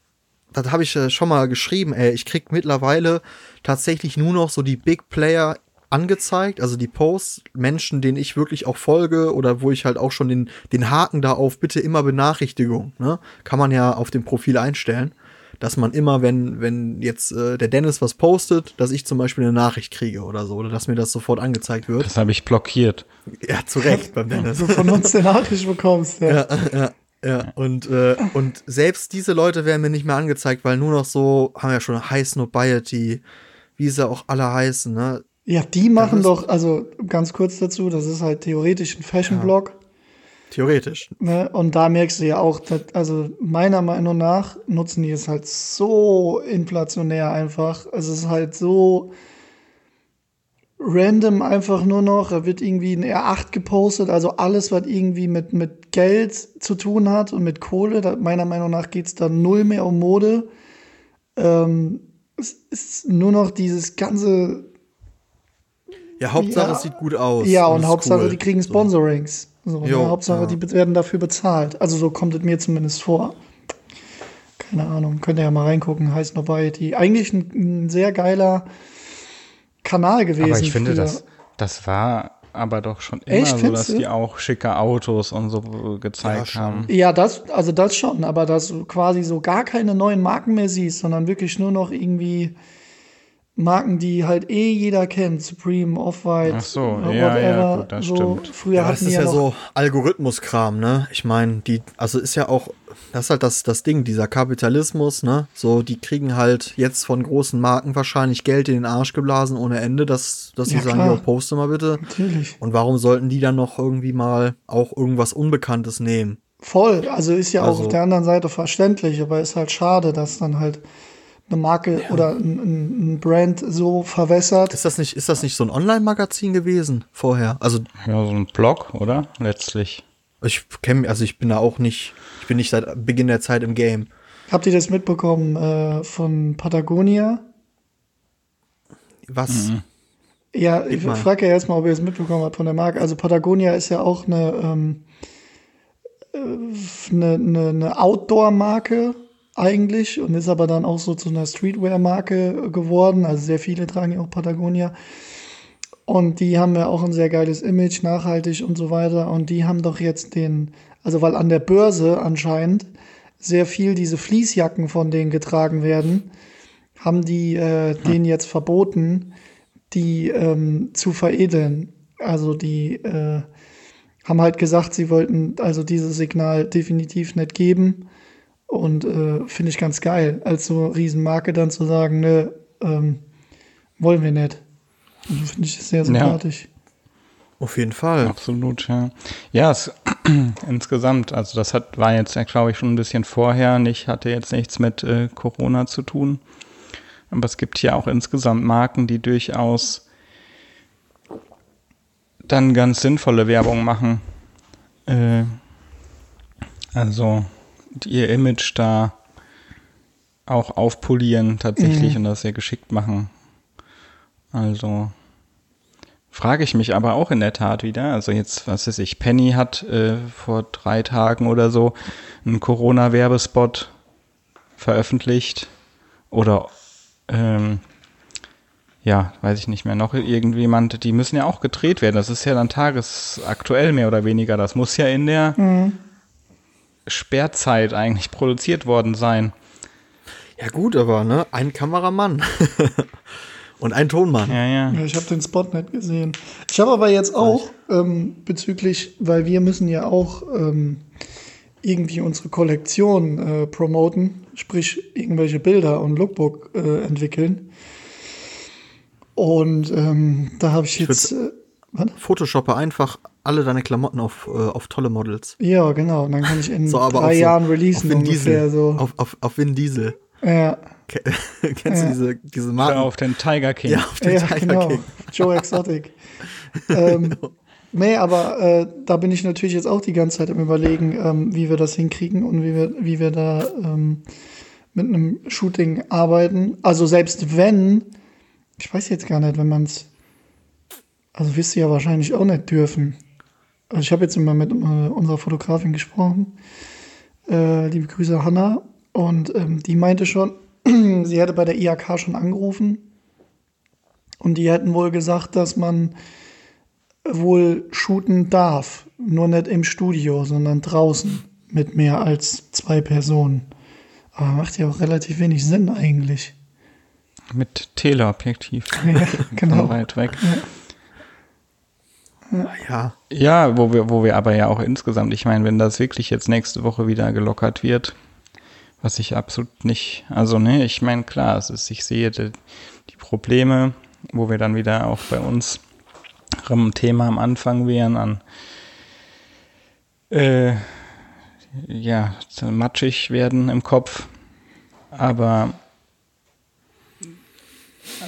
Speaker 1: das habe ich schon mal geschrieben, ey, ich krieg mittlerweile tatsächlich nur noch so die Big Player angezeigt, also die Posts, Menschen, denen ich wirklich auch folge oder wo ich halt auch schon den, den Haken da auf bitte immer Benachrichtigung, ne? Kann man ja auf dem Profil einstellen, dass man immer, wenn, wenn jetzt äh, der Dennis was postet, dass ich zum Beispiel eine Nachricht kriege oder so, oder dass mir das sofort angezeigt wird.
Speaker 2: das habe ich blockiert.
Speaker 1: Ja, zu Recht beim Dennis.
Speaker 3: Du von uns eine Nachricht bekommst. Ja.
Speaker 1: Ja, ja, ja. Und, äh, und selbst diese Leute werden mir nicht mehr angezeigt, weil nur noch so, haben wir ja schon High Snobiety, wie sie auch alle heißen, ne?
Speaker 3: Ja, die machen doch, also ganz kurz dazu, das ist halt theoretisch ein Fashion-Blog.
Speaker 1: Theoretisch.
Speaker 3: Ne? Und da merkst du ja auch, dass, also meiner Meinung nach nutzen die es halt so inflationär einfach. Es ist halt so random einfach nur noch. Da wird irgendwie ein R8 gepostet, also alles, was irgendwie mit, mit Geld zu tun hat und mit Kohle. Da, meiner Meinung nach geht es da null mehr um Mode. Ähm, es ist nur noch dieses ganze
Speaker 1: Ja, Hauptsache,
Speaker 3: Ja.
Speaker 1: es sieht gut aus.
Speaker 3: Ja, und
Speaker 1: ist
Speaker 3: Hauptsache,
Speaker 1: cool.
Speaker 3: die kriegen
Speaker 1: So.
Speaker 3: Sponsorings. So, ne?
Speaker 1: Jo,
Speaker 3: Hauptsache,
Speaker 1: ja.
Speaker 3: die werden dafür bezahlt. Also so kommt es mir zumindest vor. Keine Ahnung, könnt ihr ja mal reingucken, heißt Nobiety. Eigentlich ein, ein sehr geiler Kanal gewesen.
Speaker 2: Aber ich finde,
Speaker 3: früher.
Speaker 2: das, das war aber doch schon immer
Speaker 3: Echt,
Speaker 2: so, dass
Speaker 3: du?
Speaker 2: die auch schicke Autos und so gezeigt
Speaker 1: schon.
Speaker 2: haben.
Speaker 3: Ja, das, also das schon, aber dass du quasi so gar keine neuen Marken mehr siehst, sondern wirklich nur noch irgendwie Marken, die halt eh jeder kennt. Supreme, Off-White,
Speaker 2: Ach so,
Speaker 3: äh,
Speaker 2: ja,
Speaker 3: whatever.
Speaker 2: ja, gut, das
Speaker 3: so,
Speaker 2: stimmt.
Speaker 3: Früher
Speaker 1: Ja, das ist
Speaker 3: ja,
Speaker 1: ja
Speaker 3: noch
Speaker 1: so Algorithmuskram, ne? Ich meine, die, also ist ja auch, das ist halt das, das Ding, dieser Kapitalismus, ne? So, die kriegen halt jetzt von großen Marken wahrscheinlich Geld in den Arsch geblasen ohne Ende, dass, dass sie
Speaker 3: Ja,
Speaker 1: sagen, jo, poste mal bitte.
Speaker 3: natürlich.
Speaker 1: Und warum sollten die dann noch irgendwie mal auch irgendwas Unbekanntes nehmen?
Speaker 3: Voll, also ist ja auch
Speaker 1: Also-
Speaker 3: auf der anderen Seite verständlich, aber ist halt schade, dass dann halt eine Marke oder ein, ein ein Brand so verwässert.
Speaker 1: Ist das nicht, ist das nicht so ein Online-Magazin gewesen vorher? Also
Speaker 2: Ja, so ein Blog, oder? Letztlich.
Speaker 1: ich kenne, also ich bin da auch nicht, ich bin nicht seit Beginn der Zeit im Game.
Speaker 3: Habt ihr das mitbekommen äh, von Patagonia?
Speaker 1: Was?
Speaker 3: Ja, ich frage ja erstmal, ob ihr es mitbekommen habt von der Marke. Also Patagonia ist ja auch eine, ähm, äh, eine, eine, eine Outdoor-Marke eigentlich und ist aber dann auch so zu einer Streetwear-Marke geworden. Also sehr viele tragen ja auch Patagonia. Und die haben ja auch ein sehr geiles Image, nachhaltig und so weiter. Und die haben doch jetzt den, also weil an der Börse anscheinend sehr viel diese Fließjacken von denen getragen werden, haben die äh, denen jetzt verboten, die ähm, zu veredeln. Also die äh, haben halt gesagt, sie wollten also dieses Signal definitiv nicht geben. Und äh, finde ich ganz geil, als so Riesenmarke dann zu sagen, ne, ähm, wollen wir nicht. Also finde ich sehr sympathisch.
Speaker 1: Auf jeden Fall.
Speaker 2: Absolut, ja. Ja, es, [CLEARS THROAT] insgesamt, also das hat, war jetzt, glaube ich, schon ein bisschen vorher, nicht, hatte jetzt nichts mit äh, Corona zu tun. Aber es gibt hier auch insgesamt Marken, die durchaus dann ganz sinnvolle Werbung machen. Äh, also ihr Image da auch aufpolieren tatsächlich
Speaker 3: Mhm.
Speaker 2: und das sehr geschickt machen. Also frage ich mich aber auch in der Tat wieder. Also jetzt, was weiß ich, Penny hat äh, vor drei Tagen oder so einen Corona-Werbespot veröffentlicht. Oder ähm, ja, weiß ich nicht mehr, noch irgendjemand, die müssen ja auch gedreht werden. Das ist ja dann tagesaktuell mehr oder weniger. Das muss ja in der mhm. Sperrzeit eigentlich produziert worden sein.
Speaker 1: Ja gut, aber ne, ein Kameramann [LAUGHS] und ein Tonmann.
Speaker 2: Ja, ja.
Speaker 3: ja ich habe den Spot nicht gesehen. Ich habe aber jetzt auch ähm, bezüglich, weil wir müssen ja auch ähm, irgendwie unsere Kollektion äh, promoten, sprich irgendwelche Bilder und Lookbook äh, entwickeln. Und ähm, da habe ich, ich jetzt. Äh,
Speaker 1: Photoshoppe einfach alle deine Klamotten auf, äh, auf tolle Models.
Speaker 3: Ja, genau. Und dann kann ich in so, drei Jahren so releasen.
Speaker 1: Auf Diesel. So. Auf, auf, auf Vin Diesel.
Speaker 3: Ja. [LAUGHS]
Speaker 1: Kennst ja. du diese, diese Marken?
Speaker 2: Oder auf den Tiger King.
Speaker 1: Ja, auf den ja, Tiger genau. King.
Speaker 3: Joe Exotic. [LAUGHS] ähm, genau. Nee, aber äh, da bin ich natürlich jetzt auch die ganze Zeit im Überlegen, ähm, wie wir das hinkriegen und wie wir, wie wir da ähm, mit einem Shooting arbeiten. Also selbst wenn ich weiß jetzt gar nicht, wenn man es. Also wirst du ja wahrscheinlich auch nicht dürfen. Also ich habe jetzt immer mit äh, unserer Fotografin gesprochen. Äh, liebe Grüße Hanna. Und ähm, die meinte schon, [CLEARS THROAT] sie hätte bei der IHK schon angerufen. Und die hätten wohl gesagt, dass man wohl shooten darf. Nur nicht im Studio, sondern draußen mit mehr als zwei Personen. Aber macht ja auch relativ wenig Sinn eigentlich.
Speaker 2: Mit Teleobjektiv. [LAUGHS]
Speaker 3: Ja, genau.
Speaker 2: weit weg.
Speaker 1: Ja. Ja.
Speaker 2: Ja, wo wir, wo wir aber ja auch insgesamt, ich meine, wenn das wirklich jetzt nächste Woche wieder gelockert wird, was ich absolut nicht, also ne, ich meine, klar, es ist, ich sehe die, die Probleme, wo wir dann wieder auch bei uns am Thema am Anfang wären, an äh, ja, matschig werden im Kopf. Aber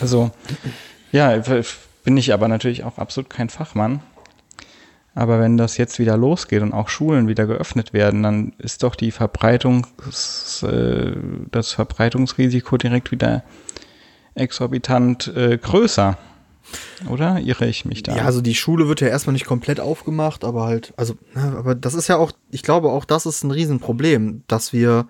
Speaker 2: also, ja, bin ich aber natürlich auch absolut kein Fachmann. Aber wenn das jetzt wieder losgeht und auch Schulen wieder geöffnet werden, dann ist doch die Verbreitungs, äh, das Verbreitungsrisiko direkt wieder exorbitant äh, größer. Oder irre ich mich da?
Speaker 1: Ja, also die Schule wird ja erstmal nicht komplett aufgemacht, aber halt, also, ne, aber das ist ja auch, ich glaube auch, das ist ein Riesenproblem, dass wir,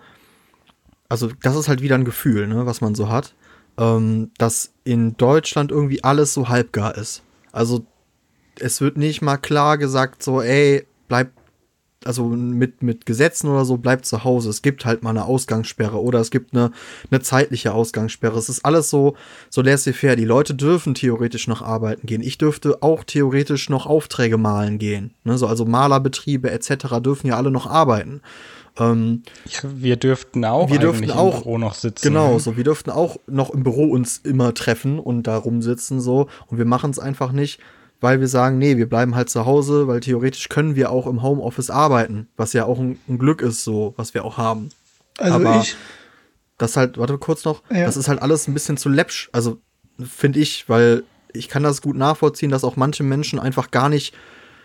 Speaker 1: also das ist halt wieder ein Gefühl, ne, was man so hat ähm, dass in Deutschland irgendwie alles so halbgar ist. Also es wird nicht mal klar gesagt, so, ey, bleib, also mit, mit Gesetzen oder so, bleib zu Hause. Es gibt halt mal eine Ausgangssperre oder es gibt eine, eine zeitliche Ausgangssperre. Es ist alles so, so laissez-faire. Die Leute dürfen theoretisch noch arbeiten gehen. Ich dürfte auch theoretisch noch Aufträge malen gehen. Ne? So, also Malerbetriebe etc. dürfen ja alle noch arbeiten.
Speaker 2: Ähm, wir dürften auch
Speaker 1: wir dürften auch,
Speaker 2: im Büro noch sitzen.
Speaker 1: Genau, ne? so wir dürften auch noch im Büro uns immer treffen und da rumsitzen so und wir machen es einfach nicht, weil wir sagen, nee, wir bleiben halt zu Hause, weil theoretisch können wir auch im Homeoffice arbeiten, was ja auch ein, ein Glück ist, so was wir auch haben.
Speaker 3: Also Aber ich
Speaker 1: das halt, warte kurz noch, ja. das ist halt alles ein bisschen zu läppsch, also finde ich, weil ich kann das gut nachvollziehen, dass auch manche Menschen einfach gar nicht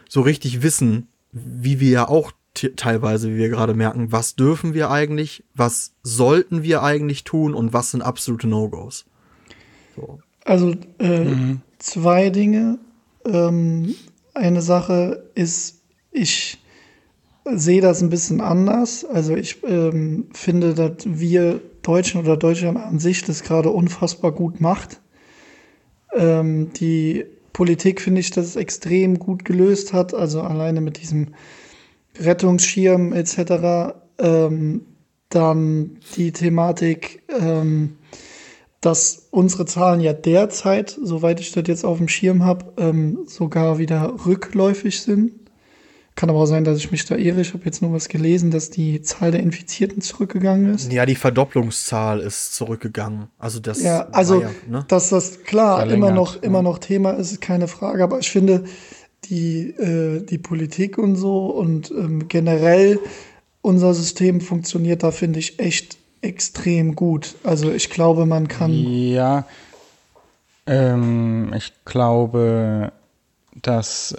Speaker 1: so richtig wissen, wie wir ja auch teilweise, wie wir gerade merken, was dürfen wir eigentlich, was sollten wir eigentlich tun und was sind absolute No-Gos.
Speaker 3: So. Also äh, mhm. zwei Dinge. Ähm, eine Sache ist, ich sehe das ein bisschen anders. Also ich ähm, finde, dass wir Deutschen oder Deutschland an sich das gerade unfassbar gut macht. Ähm, die Politik finde ich, dass es extrem gut gelöst hat. Also alleine mit diesem Rettungsschirm etc. Ähm, dann die Thematik, ähm, dass unsere Zahlen ja derzeit, soweit ich das jetzt auf dem Schirm habe, ähm, sogar wieder rückläufig sind. Kann aber auch sein, dass ich mich da irre. Ich habe jetzt nur was gelesen, dass die Zahl der Infizierten zurückgegangen ist.
Speaker 1: Ja, die Verdopplungszahl ist zurückgegangen. Also das.
Speaker 3: Ja, also ja, ne? dass das klar Verlängert, immer noch ja. immer noch Thema ist, ist keine Frage. Aber ich finde, die, äh, die Politik und so und ähm, generell unser System funktioniert da, finde ich, echt extrem gut. Also ich glaube, man kann.
Speaker 2: Ja, ähm, ich glaube, dass.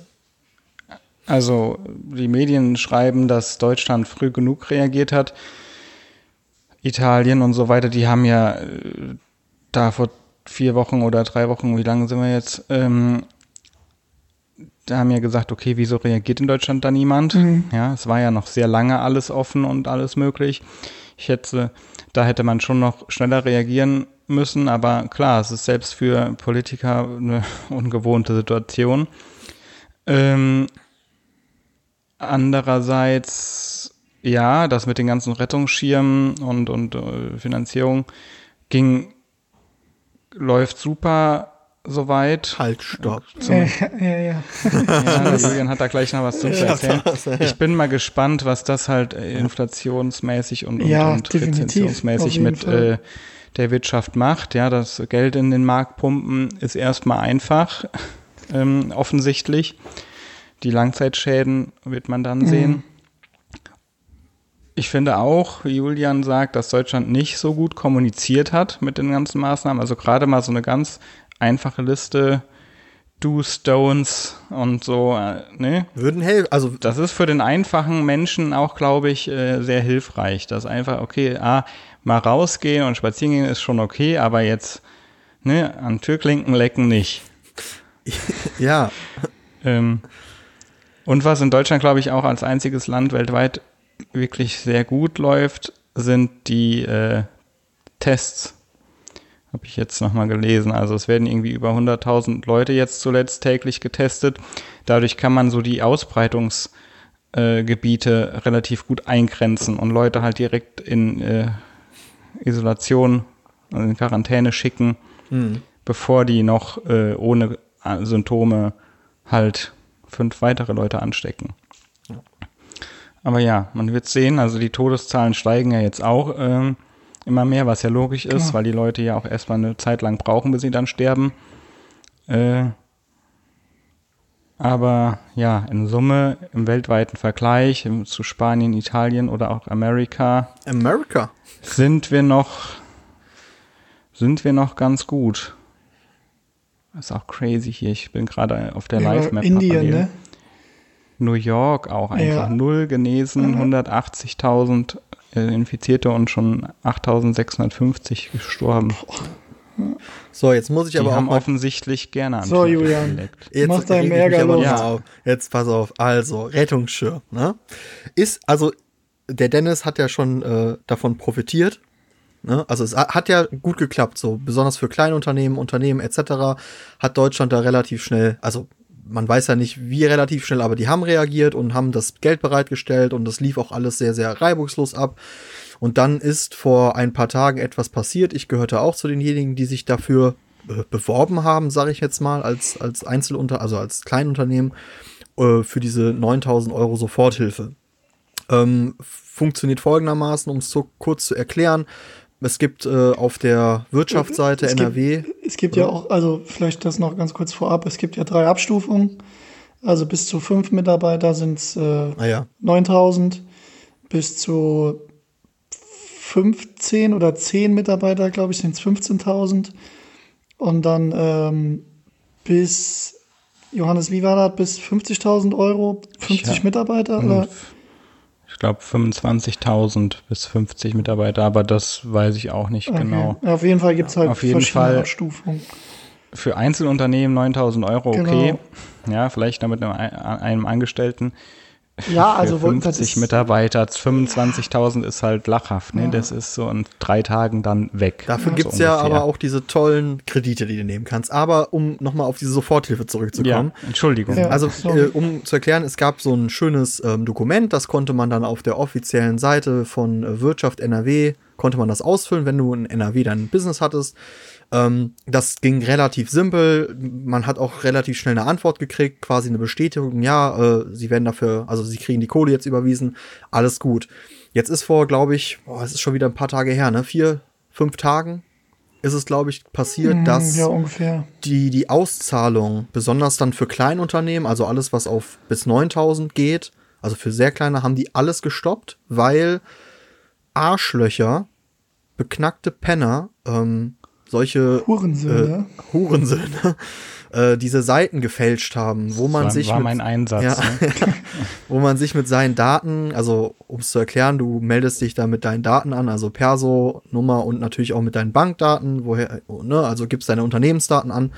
Speaker 2: Also die Medien schreiben, dass Deutschland früh genug reagiert hat. Italien und so weiter, die haben ja äh, da vor vier Wochen oder drei Wochen, wie lange sind wir jetzt, ähm, da haben ja gesagt, okay, wieso reagiert in Deutschland da niemand?
Speaker 3: Mhm.
Speaker 2: Ja, es war ja noch sehr lange alles offen und alles möglich. Ich schätze, da hätte man schon noch schneller reagieren müssen, aber klar, es ist selbst für Politiker eine [LAUGHS] ungewohnte Situation. Ähm, andererseits, ja, das mit den ganzen Rettungsschirmen und, und äh, Finanzierung ging, läuft super soweit.
Speaker 1: Halt, stopp.
Speaker 3: Ja, ja, ja.
Speaker 2: Ja, Julian hat da gleich noch was zu
Speaker 1: Ja,
Speaker 2: erzählen. Ich bin mal gespannt, was das halt äh, inflationsmäßig und, und,
Speaker 3: Ja,
Speaker 2: und
Speaker 3: jeden
Speaker 2: mit äh, der Wirtschaft macht. Ja, das Geld in den Markt pumpen ist erstmal einfach, ähm, offensichtlich. Die Langzeitschäden wird man dann
Speaker 3: Mhm.
Speaker 2: sehen. Ich finde auch, wie Julian sagt, dass Deutschland nicht so gut kommuniziert hat mit den ganzen Maßnahmen. Also gerade mal so eine ganz einfache Liste, Do's, Don'ts und so, äh, ne?
Speaker 1: Würden helfen, also
Speaker 2: Das ist für den einfachen Menschen auch, glaube ich, äh, sehr hilfreich. Dass einfach, okay, ah, mal rausgehen und spazieren gehen ist schon okay, aber jetzt ne, an Türklinken lecken nicht. [LAUGHS]
Speaker 1: ja,
Speaker 2: Ähm, und was in Deutschland, glaube ich, auch als einziges Land weltweit wirklich sehr gut läuft, sind die äh, Tests. Habe ich jetzt nochmal gelesen. Also es werden irgendwie über 100.000 Leute jetzt zuletzt täglich getestet. Dadurch kann man so die Ausbreitungsgebiete äh, relativ gut eingrenzen und Leute halt direkt in äh, Isolation, also in Quarantäne schicken, bevor die noch äh, ohne äh, Symptome halt fünf weitere Leute anstecken. Aber ja, man wird sehen, also die Todeszahlen steigen ja jetzt auch ähm, immer mehr, was ja logisch ist,
Speaker 3: Klar.
Speaker 2: weil die Leute ja auch erstmal eine Zeit lang brauchen, bis sie dann sterben. Äh, aber ja, in Summe, im weltweiten Vergleich im, zu Spanien, Italien oder auch Amerika,
Speaker 1: America.
Speaker 2: sind wir noch, sind wir noch ganz gut. Das ist auch crazy hier. Ich bin gerade auf der
Speaker 3: Ja,
Speaker 2: Live-Map.
Speaker 3: Indien, ne?
Speaker 2: New York auch einfach.
Speaker 3: Ja.
Speaker 2: Null genesen, 180.000 äh, Infizierte und schon 8.650 gestorben.
Speaker 1: So, jetzt muss ich
Speaker 2: Die
Speaker 1: aber auch
Speaker 2: haben
Speaker 1: mal
Speaker 2: offensichtlich gerne an
Speaker 3: So, Julian.
Speaker 1: Jetzt
Speaker 3: Mach deinen Ärger
Speaker 1: aber
Speaker 3: los.
Speaker 1: auf. Jetzt pass auf. Also, Rettungsschirm, ne? Ist, also, der Dennis hat ja schon äh, davon profitiert. Ne? Also, es hat ja gut geklappt, so. Besonders für Kleinunternehmen, Unternehmen etc. hat Deutschland da relativ schnell, also, man weiß ja nicht, wie relativ schnell, aber die haben reagiert und haben das Geld bereitgestellt und das lief auch alles sehr, sehr reibungslos ab. Und dann ist vor ein paar Tagen etwas passiert. Ich gehörte auch zu denjenigen, die sich dafür äh, beworben haben, sage ich jetzt mal, als, als Einzelunter, also als Kleinunternehmen äh, für diese 9000 Euro Soforthilfe. Ähm, funktioniert folgendermaßen, um es so kurz zu erklären. Es gibt äh, auf der Wirtschaftsseite
Speaker 3: Es gibt-
Speaker 1: NRW.
Speaker 3: Es gibt ja auch, also vielleicht das noch ganz kurz vorab, es gibt ja drei Abstufungen. Also bis zu fünf Mitarbeiter sind es äh,
Speaker 1: Ah ja,
Speaker 3: 9000, bis zu 15 oder 10 Mitarbeiter, glaube ich, sind es 15.000. Und dann ähm, bis, Johannes, wie war das, bis 50.000 Euro, 50
Speaker 2: Ja.
Speaker 3: Mitarbeiter?
Speaker 2: Und
Speaker 3: Oder?
Speaker 2: Ich glaube 25.000 bis 50 Mitarbeiter, aber das weiß ich auch nicht
Speaker 3: Okay.
Speaker 2: genau.
Speaker 3: Auf jeden Fall gibt es halt
Speaker 2: Auf jeden
Speaker 3: verschiedene
Speaker 2: Fall.
Speaker 3: Abstufungen.
Speaker 2: Für Einzelunternehmen 9.000 Euro okay.
Speaker 3: Genau.
Speaker 2: Ja, vielleicht damit einem, einem Angestellten.
Speaker 3: Ja,
Speaker 2: Für
Speaker 3: also wo-
Speaker 2: 50
Speaker 3: das ist,
Speaker 2: Mitarbeiter, 25.000 ist halt lachhaft. Ne? Das ist so in drei Tagen dann weg.
Speaker 1: dafür
Speaker 2: so
Speaker 1: gibt's ja
Speaker 2: ungefähr.
Speaker 1: aber auch diese tollen Kredite, die du nehmen kannst. Aber um nochmal auf diese Soforthilfe zurückzukommen.
Speaker 2: Ja, Entschuldigung.
Speaker 3: Ja.
Speaker 1: Also, äh, um zu erklären, es gab so ein schönes ähm, Dokument, das konnte man dann auf der offiziellen Seite von äh, Wirtschaft NRW, konnte man das ausfüllen, wenn du in NRW dein Business hattest. Ähm, das ging relativ simpel. Man hat auch relativ schnell eine Antwort gekriegt, quasi eine Bestätigung, ja, äh, sie werden dafür, also sie kriegen die Kohle jetzt überwiesen, alles gut. Jetzt ist vor, glaube ich, es ist schon wieder ein paar Tage her, ne? Vier, fünf Tagen ist es, glaube ich, passiert,
Speaker 3: Mm,
Speaker 1: dass
Speaker 3: Ja, ungefähr.
Speaker 1: die, die Auszahlung, besonders dann für Kleinunternehmen, also alles, was auf bis 9000 geht, also für sehr kleine, haben die alles gestoppt, weil Arschlöcher, beknackte Penner, ähm, solche
Speaker 3: Hurensöhne.
Speaker 1: äh, Hurensöhne, [LAUGHS] äh, diese Seiten gefälscht haben, wo man
Speaker 2: war,
Speaker 1: sich
Speaker 2: war
Speaker 1: mit,
Speaker 2: mein Einsatz.
Speaker 1: ja,
Speaker 2: Ne? [LAUGHS]
Speaker 1: wo man sich mit seinen Daten, also um es zu erklären, du meldest dich da mit deinen Daten an, also Perso, Nummer und natürlich auch mit deinen Bankdaten, woher, ne, also gibst deine Unternehmensdaten an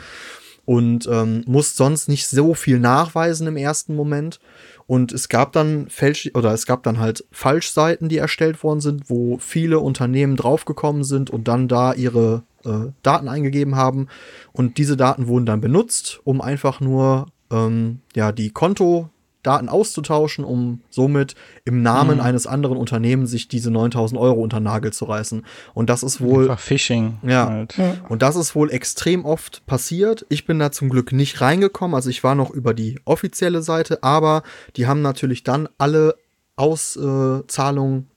Speaker 1: und ähm, musst sonst nicht so viel nachweisen im ersten Moment. Und es gab dann Fälsch oder es gab dann halt Falschseiten, die erstellt worden sind, wo viele Unternehmen draufgekommen sind und dann da ihre äh, Daten eingegeben haben. Und diese Daten wurden dann benutzt, um einfach nur ähm, ja die Konto Daten auszutauschen, um somit im Namen mhm. eines anderen Unternehmens sich diese 9000 Euro unter Nagel zu reißen. Und das ist wohl.
Speaker 2: Einfach Phishing.
Speaker 1: Ja. Halt. Und das ist wohl extrem oft passiert. Ich bin da zum Glück nicht reingekommen. Also ich war noch über die offizielle Seite, aber die haben natürlich dann alle Auszahlungen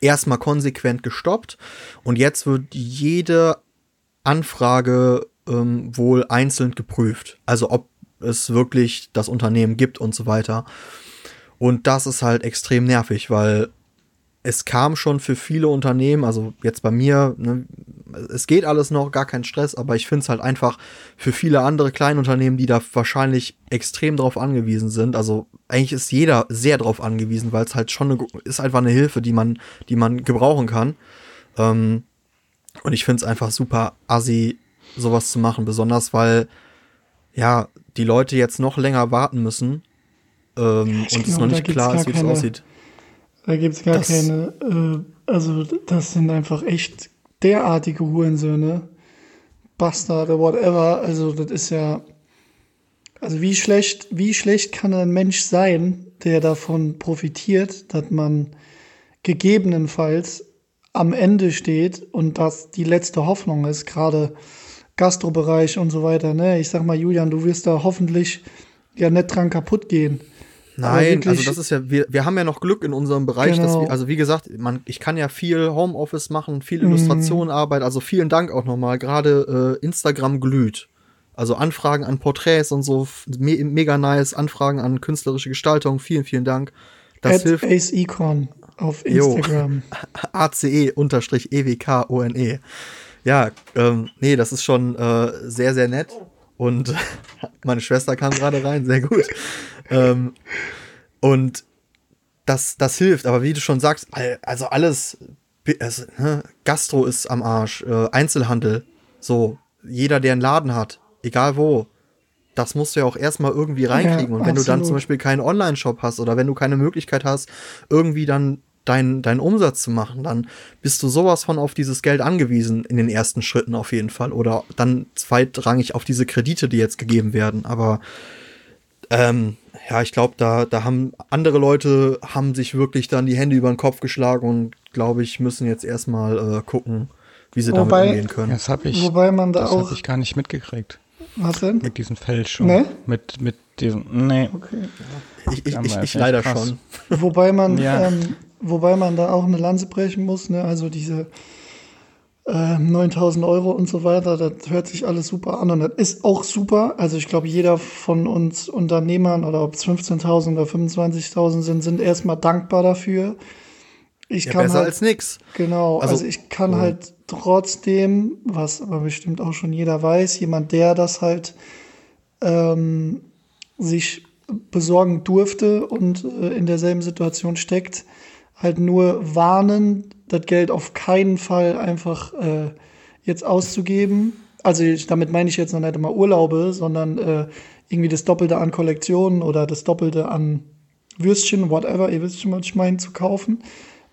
Speaker 1: erstmal konsequent gestoppt. Und jetzt wird jede Anfrage ähm, wohl einzeln geprüft. Also ob es wirklich das Unternehmen gibt und so weiter. Und das ist halt extrem nervig, weil es kam schon für viele Unternehmen, also jetzt bei mir, ne, es geht alles noch, gar kein Stress, aber ich finde es halt einfach für viele andere Kleinunternehmen, die da wahrscheinlich extrem drauf angewiesen sind. Also eigentlich ist jeder sehr drauf angewiesen, weil es halt schon eine, ist einfach eine Hilfe, die man, die man gebrauchen kann. Ähm, und ich finde es einfach super assi, sowas zu machen, besonders weil ja, die Leute jetzt noch länger warten müssen ähm, und es noch nicht klar ist, wie es aussieht.
Speaker 3: Da gibt es gar das, keine, äh, also das sind einfach echt derartige Hurensöhne, Bastarde, whatever, also das ist ja, also wie schlecht, wie schlecht kann ein Mensch sein, der davon profitiert, dass man gegebenenfalls am Ende steht und das die letzte Hoffnung ist, gerade Gastrobereich und so weiter. Ne? Ich sag mal, Julian, du wirst da hoffentlich ja nicht dran kaputt gehen.
Speaker 1: Nein, also das ist ja, wir, wir haben ja noch Glück in unserem Bereich, genau. dass wir, also wie gesagt, man, ich kann ja viel Homeoffice machen, viel mhm. Illustrationenarbeit, also vielen Dank auch nochmal, gerade äh, Instagram glüht. Also Anfragen an Porträts und so, me mega nice, Anfragen an künstlerische Gestaltung, vielen, vielen Dank.
Speaker 3: Das At hilft. Ace Econ auf Instagram. [LAUGHS]
Speaker 1: ACE-EWK-ONE ja, ähm, nee, das ist schon äh, sehr, sehr nett. Und [LAUGHS] meine Schwester kam gerade rein, sehr gut. Ähm, und das, das hilft, aber wie du schon sagst, also alles, also, ne, Gastro ist am Arsch, äh, Einzelhandel, so, jeder, der einen Laden hat, egal wo, das musst du ja auch erstmal irgendwie reinkriegen. Ja, und wenn absolut. du dann zum Beispiel keinen Online-Shop hast oder wenn du keine Möglichkeit hast, irgendwie dann deinen dein Umsatz zu machen, dann bist du sowas von auf dieses Geld angewiesen in den ersten Schritten auf jeden Fall. Oder dann zweitrangig auf diese Kredite, die jetzt gegeben werden. Aber ähm, ja, ich glaube, da, da haben andere Leute haben sich wirklich dann die Hände über den Kopf geschlagen und glaube ich, müssen jetzt erstmal äh, gucken, wie sie wobei, damit umgehen können.
Speaker 2: Das habe ich,
Speaker 3: wobei man da
Speaker 2: das
Speaker 3: auch
Speaker 2: ich gar nicht mitgekriegt.
Speaker 3: Was denn?
Speaker 2: Mit diesen Fälschungen. Nee? Mit, mit diesen. Nee.
Speaker 3: Okay.
Speaker 1: Ich, ich, ich, ich leider krass. schon.
Speaker 3: Wobei man, ja. ähm, wobei man da auch eine Lanze brechen muss, ne? Also diese äh, 9000 Euro und so weiter, das hört sich alles super an und das ist auch super. Also ich glaube, jeder von uns Unternehmern oder ob es 15.000 oder 25.000 sind, sind erstmal dankbar dafür.
Speaker 1: Ich ja, kann besser halt, als nix.
Speaker 3: Genau, also, also ich kann oh. halt trotzdem, was aber bestimmt auch schon jeder weiß, jemand, der das halt ähm, sich besorgen durfte und äh, in derselben Situation steckt, halt nur warnen, das Geld auf keinen Fall einfach äh, jetzt auszugeben. Also ich, damit meine ich jetzt noch nicht immer Urlaube, sondern äh, irgendwie das Doppelte an Kollektionen oder das Doppelte an Würstchen, whatever, ihr wisst schon, was ich meine, zu kaufen,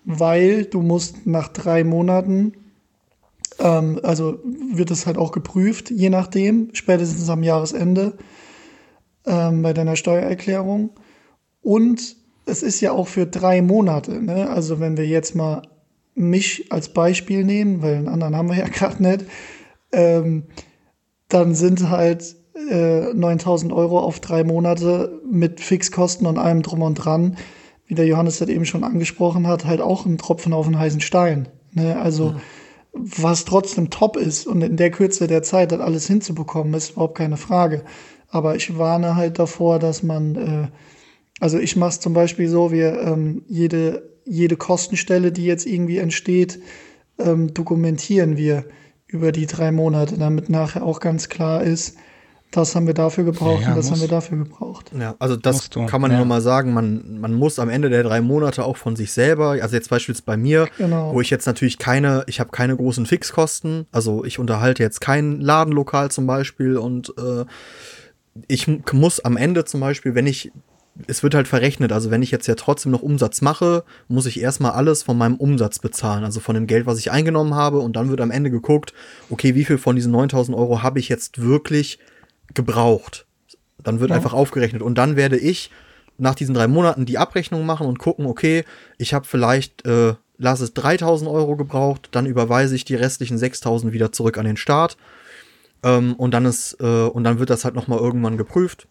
Speaker 3: weil du musst nach drei Monaten, ähm, also wird es halt auch geprüft, je nachdem, spätestens am Jahresende ähm, bei deiner Steuererklärung. Und es ist ja auch für drei Monate. Ne? Also wenn wir jetzt mal mich als Beispiel nehmen, weil einen anderen haben wir ja [LAUGHS] gerade nicht, ähm, dann sind halt äh, 9000 Euro auf drei Monate mit Fixkosten und allem drum und dran, wie der Johannes das eben schon angesprochen hat, halt auch ein Tropfen auf den heißen Stein. Ne? Also ja. was trotzdem top ist und in der Kürze der Zeit das alles hinzubekommen, ist überhaupt keine Frage. Aber ich warne halt davor, dass man, äh, also ich mache es zum Beispiel so, wir ähm, jede, jede Kostenstelle, die jetzt irgendwie entsteht, ähm, dokumentieren wir über die drei Monate, damit nachher auch ganz klar ist, das haben wir dafür gebraucht
Speaker 2: Ja,
Speaker 3: und das
Speaker 2: muss.
Speaker 3: haben wir dafür gebraucht.
Speaker 1: Ja, also das kann man
Speaker 2: ja.
Speaker 1: nur mal sagen, man, man muss am Ende der drei Monate auch von sich selber, also jetzt beispielsweise bei mir,
Speaker 3: Genau.
Speaker 1: wo ich jetzt natürlich keine, ich habe keine großen Fixkosten, also ich unterhalte jetzt kein Ladenlokal zum Beispiel und äh, ich muss am Ende zum Beispiel, wenn ich, es wird halt verrechnet, also wenn ich jetzt ja trotzdem noch Umsatz mache, muss ich erstmal alles von meinem Umsatz bezahlen, also von dem Geld, was ich eingenommen habe und dann wird am Ende geguckt, okay, wie viel von diesen 9000 Euro habe ich jetzt wirklich gebraucht? Dann wird
Speaker 3: Ja.
Speaker 1: einfach aufgerechnet und dann werde ich nach diesen drei Monaten die Abrechnung machen und gucken, okay, ich habe vielleicht, äh, lass es 3000 Euro gebraucht, dann überweise ich die restlichen 6000 wieder zurück an den Staat. Ähm, und dann ist, äh, und dann wird das halt nochmal irgendwann geprüft.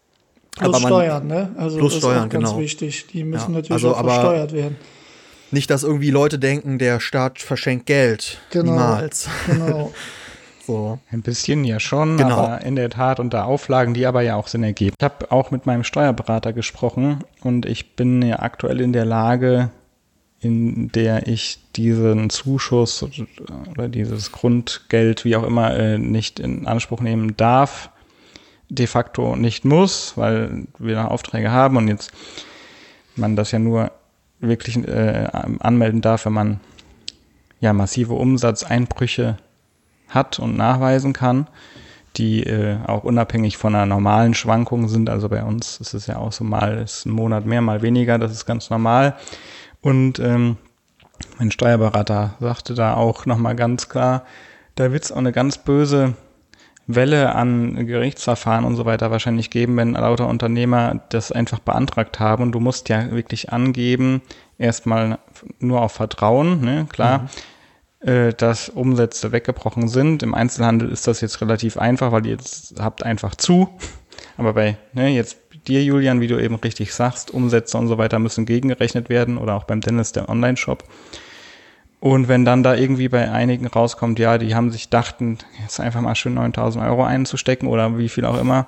Speaker 3: Plus
Speaker 1: Aber man-
Speaker 3: Steuern, ne? Also
Speaker 1: Plus
Speaker 3: das
Speaker 1: Steuern,
Speaker 3: ist auch ganz
Speaker 1: genau.
Speaker 3: wichtig. Die müssen
Speaker 1: Ja,
Speaker 3: natürlich
Speaker 1: also
Speaker 3: auch versteuert werden.
Speaker 1: Nicht, dass irgendwie Leute denken, der Staat verschenkt Geld.
Speaker 3: Genau.
Speaker 1: Niemals.
Speaker 3: Genau. [LAUGHS]
Speaker 1: So.
Speaker 2: Ein bisschen ja schon,
Speaker 1: Genau.
Speaker 2: aber in der Tat unter Auflagen, die aber ja auch Sinn ergeben. Ich habe auch mit meinem Steuerberater gesprochen und ich bin ja aktuell in der Lage, in der ich diesen Zuschuss oder dieses Grundgeld, wie auch immer, äh, nicht in Anspruch nehmen darf, de facto nicht muss, weil wir Aufträge haben und jetzt man das ja nur wirklich äh, anmelden darf, wenn man ja massive Umsatzeinbrüche hat und nachweisen kann, die äh, auch unabhängig von einer normalen Schwankung sind. Also bei uns ist es ja auch so, mal ist ein Monat mehr, mal weniger, das ist ganz normal. Und ähm, mein Steuerberater sagte da auch nochmal ganz klar, da wird es auch eine ganz böse Welle an Gerichtsverfahren und so weiter wahrscheinlich geben, wenn lauter Unternehmer das einfach beantragt haben. Und du musst ja wirklich angeben, erstmal nur auf Vertrauen, ne, klar, äh, dass Umsätze weggebrochen sind. Im Einzelhandel ist das jetzt relativ einfach, weil ihr jetzt habt einfach zu. Aber bei ne, jetzt dir, Julian, wie du eben richtig sagst, Umsätze und so weiter müssen gegengerechnet werden oder auch beim Dennis der Online-Shop. Und wenn dann da irgendwie bei einigen rauskommt, ja, die haben sich dachten, jetzt einfach mal schön 9000 Euro einzustecken oder wie viel auch immer,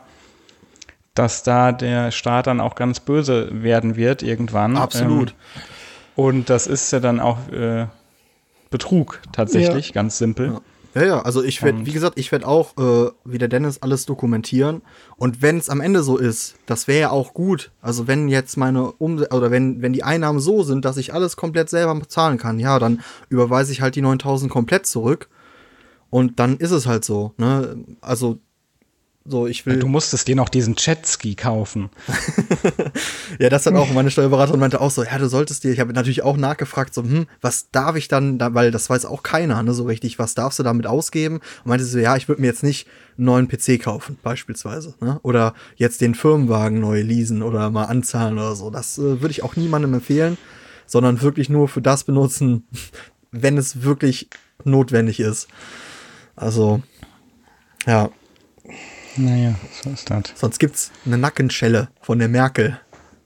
Speaker 2: dass da der Staat dann auch ganz böse werden wird irgendwann.
Speaker 1: Absolut.
Speaker 2: Ähm, und das ist ja dann auch äh, Betrug tatsächlich, ganz simpel.
Speaker 1: Ja. Ja, ja, also ich werde, wie gesagt, ich werde auch, äh, wie der Dennis, alles dokumentieren. Und wenn es am Ende so ist, das wäre ja auch gut. Also wenn jetzt meine Umsätze, oder wenn, wenn die Einnahmen so sind, dass ich alles komplett selber bezahlen kann, ja, dann überweise ich halt die 9000 komplett zurück. Und dann ist es halt so, ne? Also, so, ich will.
Speaker 2: Du musstest dir noch diesen Jetski kaufen. [LAUGHS]
Speaker 1: Ja, das hat auch meine Steuerberaterin meinte auch so, ja, du solltest dir, ich habe natürlich auch nachgefragt, so, hm, was darf ich dann, da, weil das weiß auch keiner, ne, so richtig, was darfst du damit ausgeben? Und meinte so, ja, ich würde mir jetzt nicht einen neuen PC kaufen, beispielsweise, ne, oder jetzt den Firmenwagen neu leasen oder mal anzahlen oder so. Das äh, würde ich auch niemandem empfehlen, sondern wirklich nur für das benutzen, [LAUGHS] wenn es wirklich notwendig ist. Also, ja,
Speaker 2: Naja, so ist das.
Speaker 1: sonst gibt's eine Nackenschelle von der Merkel,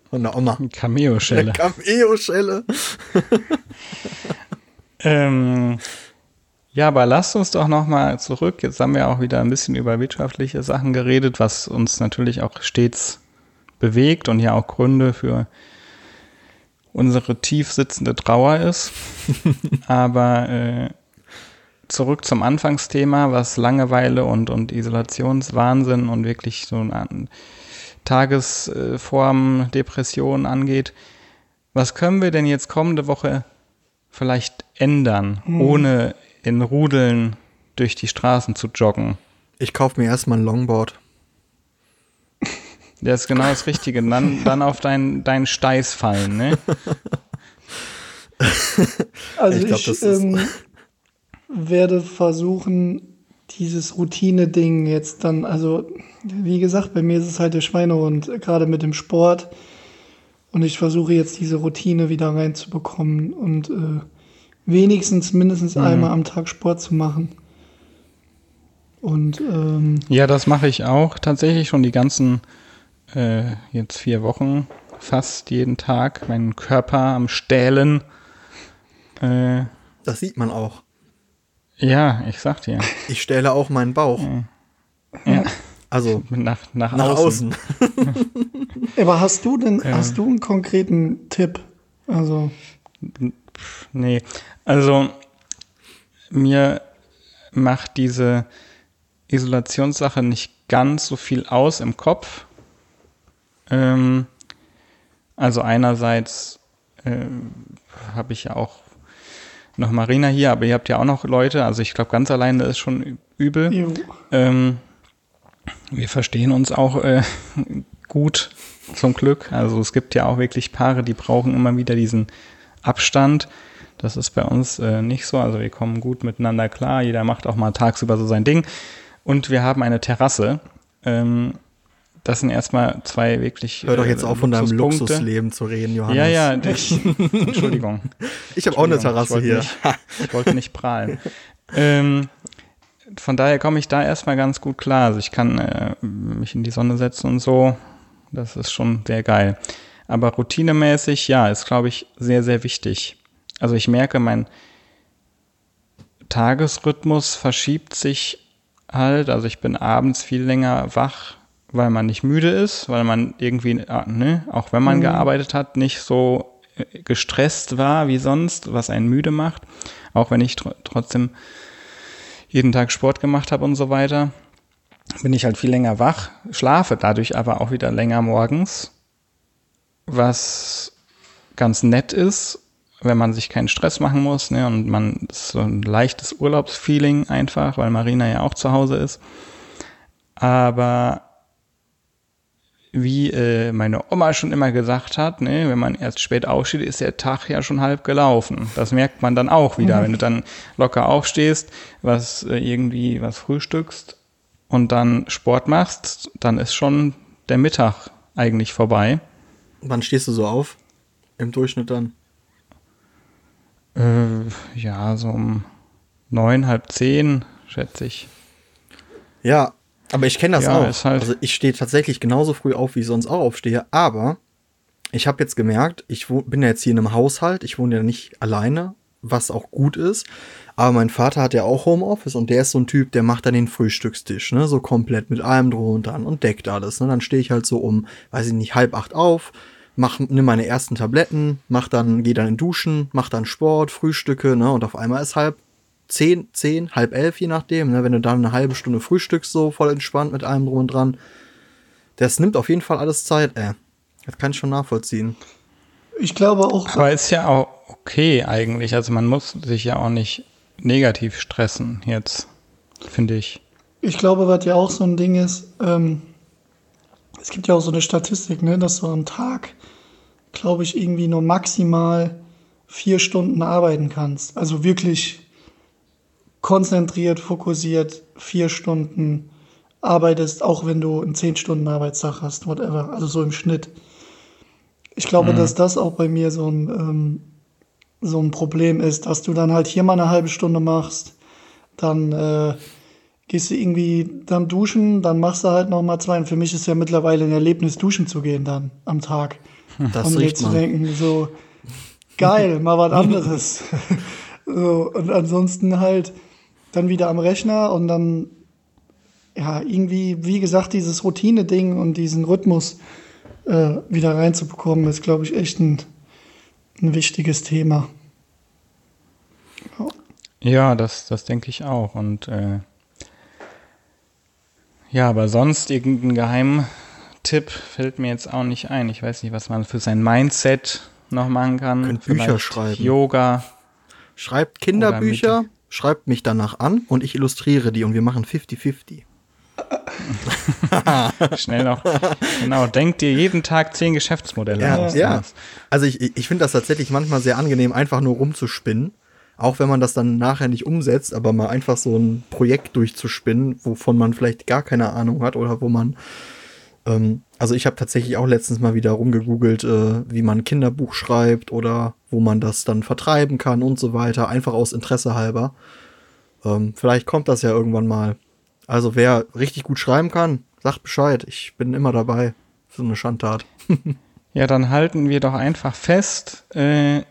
Speaker 1: von der Oma.
Speaker 2: Cameo-Schelle.
Speaker 1: Cameo-Schelle. [LAUGHS]
Speaker 2: Ähm, ja, aber lasst uns doch noch mal zurück. Jetzt haben wir auch wieder ein bisschen über wirtschaftliche Sachen geredet, was uns natürlich auch stets bewegt und ja auch Gründe für unsere tief sitzende Trauer ist. [LAUGHS] aber äh, zurück zum Anfangsthema, was Langeweile und, und Isolationswahnsinn und wirklich so eine Tagesform Depression angeht. Was können wir denn jetzt kommende Woche vielleicht ändern, ohne in Rudeln durch die Straßen zu joggen?
Speaker 1: Ich kaufe mir erstmal ein Longboard. [LAUGHS]
Speaker 2: Das ist genau das Richtige. Dann, dann auf deinen dein Steiß fallen, ne? [LAUGHS]
Speaker 3: Also
Speaker 1: Ich
Speaker 3: ich,
Speaker 1: glaub, das ist-
Speaker 3: ähm, [LAUGHS] werde versuchen, dieses Routine-Ding jetzt dann, also wie gesagt, bei mir ist es halt der Schweinehund, gerade mit dem Sport. Und ich versuche jetzt diese Routine wieder reinzubekommen und äh, wenigstens mindestens
Speaker 1: Mhm.
Speaker 3: einmal am Tag Sport zu machen. Und ähm,
Speaker 2: Ja, das mache ich auch tatsächlich schon die ganzen äh, jetzt vier Wochen, fast jeden Tag, meinen Körper am Stählen. Äh,
Speaker 1: Das sieht man auch.
Speaker 2: Ja, ich sag dir.
Speaker 1: Ich stelle auch meinen Bauch.
Speaker 2: Ja,
Speaker 1: Also
Speaker 2: nach, nach,
Speaker 1: nach
Speaker 2: außen.
Speaker 1: außen. [LAUGHS]
Speaker 3: aber hast du denn,
Speaker 2: Ja.
Speaker 3: hast du einen konkreten Tipp? Also,
Speaker 2: Nee, also mir macht diese Isolationssache nicht ganz so viel aus im Kopf. Ähm, also einerseits äh, habe ich ja auch noch Marina hier, aber ihr habt ja auch noch Leute. Also ich glaube, ganz alleine ist schon übel. Ähm, wir verstehen uns auch äh, gut, zum Glück. Also es gibt ja auch wirklich Paare, die brauchen immer wieder diesen Abstand. Das ist bei uns äh, nicht so. Also wir kommen gut miteinander klar. Jeder macht auch mal tagsüber so sein Ding. Und wir haben eine Terrasse. Ähm, das sind erstmal zwei wirklich.
Speaker 1: Hör doch jetzt äh, auf, von deinem Luxusleben zu reden, Johannes.
Speaker 2: Ja, ja, ich, Entschuldigung. [LAUGHS]
Speaker 1: Ich habe auch eine Terrasse
Speaker 2: ich
Speaker 1: hier.
Speaker 2: Nicht, ich wollte nicht prahlen. ähm, von daher komme ich da erstmal ganz gut klar. Also ich kann äh, mich in die Sonne setzen und so. Das ist schon sehr geil. Aber routinemäßig, ja, ist, glaube ich, sehr, sehr wichtig. Also ich merke, mein Tagesrhythmus verschiebt sich halt. Also ich bin abends viel länger wach, weil man nicht müde ist, weil man irgendwie, ah, ne, auch wenn man mhm. gearbeitet hat, nicht so äh, gestresst war wie sonst, was einen müde macht. Auch wenn ich tr trotzdem jeden Tag Sport gemacht habe und so weiter, bin ich halt viel länger wach, schlafe dadurch aber auch wieder länger morgens, was ganz nett ist, wenn man sich keinen Stress machen muss, ne, und man so ein leichtes Urlaubsfeeling einfach, weil Marina ja auch zu Hause ist. Aber wie äh, meine Oma schon immer gesagt hat, ne, wenn man erst spät aufsteht, ist der Tag ja schon halb gelaufen. Das merkt man dann auch wieder, mhm. wenn du dann locker aufstehst, was äh, irgendwie was frühstückst und dann Sport machst, dann ist schon der Mittag eigentlich vorbei.
Speaker 1: Wann stehst du so auf? Im Durchschnitt dann?
Speaker 2: Äh, ja, so um neun, halb zehn, schätze ich.
Speaker 1: Ja, aber ich kenne das ja, auch. Halt also ich stehe tatsächlich genauso früh auf, wie ich sonst auch aufstehe. Aber ich habe jetzt gemerkt, ich bin ja jetzt hier in einem Haushalt. Ich wohne ja nicht alleine, was auch gut ist. Aber mein Vater hat ja auch Homeoffice und der ist so ein Typ, der macht dann den Frühstückstisch, ne, so komplett mit allem drum und dran und deckt alles. Ne? Dann stehe ich halt so um, weiß ich nicht, halb acht auf, mach, nimm meine ersten Tabletten, mach dann, geh dann in Duschen, mach dann Sport, Frühstücke, ne, und auf einmal ist halb zehn, zehn, halb elf, je nachdem, ne, wenn du dann eine halbe Stunde frühstückst, so voll entspannt mit allem drum und dran. Das nimmt auf jeden Fall alles Zeit, ey. Das kann ich schon nachvollziehen.
Speaker 3: Ich glaube auch.
Speaker 2: Aber ist ja auch okay eigentlich. Also man muss sich ja auch nicht negativ stressen jetzt, finde ich.
Speaker 3: Ich glaube, was ja auch so ein Ding ist, ähm, es gibt ja auch so eine Statistik, ne, dass du am Tag, glaube ich, irgendwie nur maximal vier Stunden arbeiten kannst. Also wirklich konzentriert, fokussiert vier Stunden arbeitest, auch wenn du einen zehn Stunden Arbeitstag hast, whatever. Also so im Schnitt. Ich glaube, mhm. dass das auch bei mir so ein, ähm, so ein Problem ist, dass du dann halt hier mal eine halbe Stunde machst, dann äh, gehst du irgendwie dann duschen, dann machst du halt noch mal zwei. Und für mich ist ja mittlerweile ein Erlebnis, duschen zu gehen dann am Tag. [LAUGHS]
Speaker 1: Das und mir zu man.
Speaker 3: denken, so geil, mal was [LAUGHS] anderes. [LAUGHS] so, und ansonsten halt dann wieder am Rechner und dann ja irgendwie, wie gesagt, dieses Routine-Ding und diesen Rhythmus äh, wieder reinzubekommen, ist, glaube ich, echt ein, ein wichtiges Thema.
Speaker 2: Ja, ja das, das denke ich auch. Und äh, ja, aber sonst irgendein Geheimtipp fällt mir jetzt auch nicht ein. Ich weiß nicht, was man für sein Mindset noch machen kann.
Speaker 1: Könnt Bücher schreiben.
Speaker 2: Yoga.
Speaker 1: Schreibt Kinderbücher, schreibt mich danach an und ich illustriere die und wir machen 50-50. [LAUGHS]
Speaker 2: Schnell noch. Genau, denk dir jeden Tag zehn Geschäftsmodelle
Speaker 1: ja, aus. Ja, also ich, ich finde das tatsächlich manchmal sehr angenehm, einfach nur rumzuspinnen. Auch wenn man das dann nachher nicht umsetzt, aber mal einfach so ein Projekt durchzuspinnen, wovon man vielleicht gar keine Ahnung hat oder wo man. Ähm, also ich habe tatsächlich auch letztens mal wieder rumgegoogelt, äh, wie man ein Kinderbuch schreibt oder wo man das dann vertreiben kann und so weiter, einfach aus Interesse halber. Ähm, vielleicht kommt das ja irgendwann mal. Also wer richtig gut schreiben kann, sagt Bescheid. Ich bin immer dabei. So eine Schandtat. [LAUGHS]
Speaker 2: ja, dann halten wir doch einfach fest. Äh,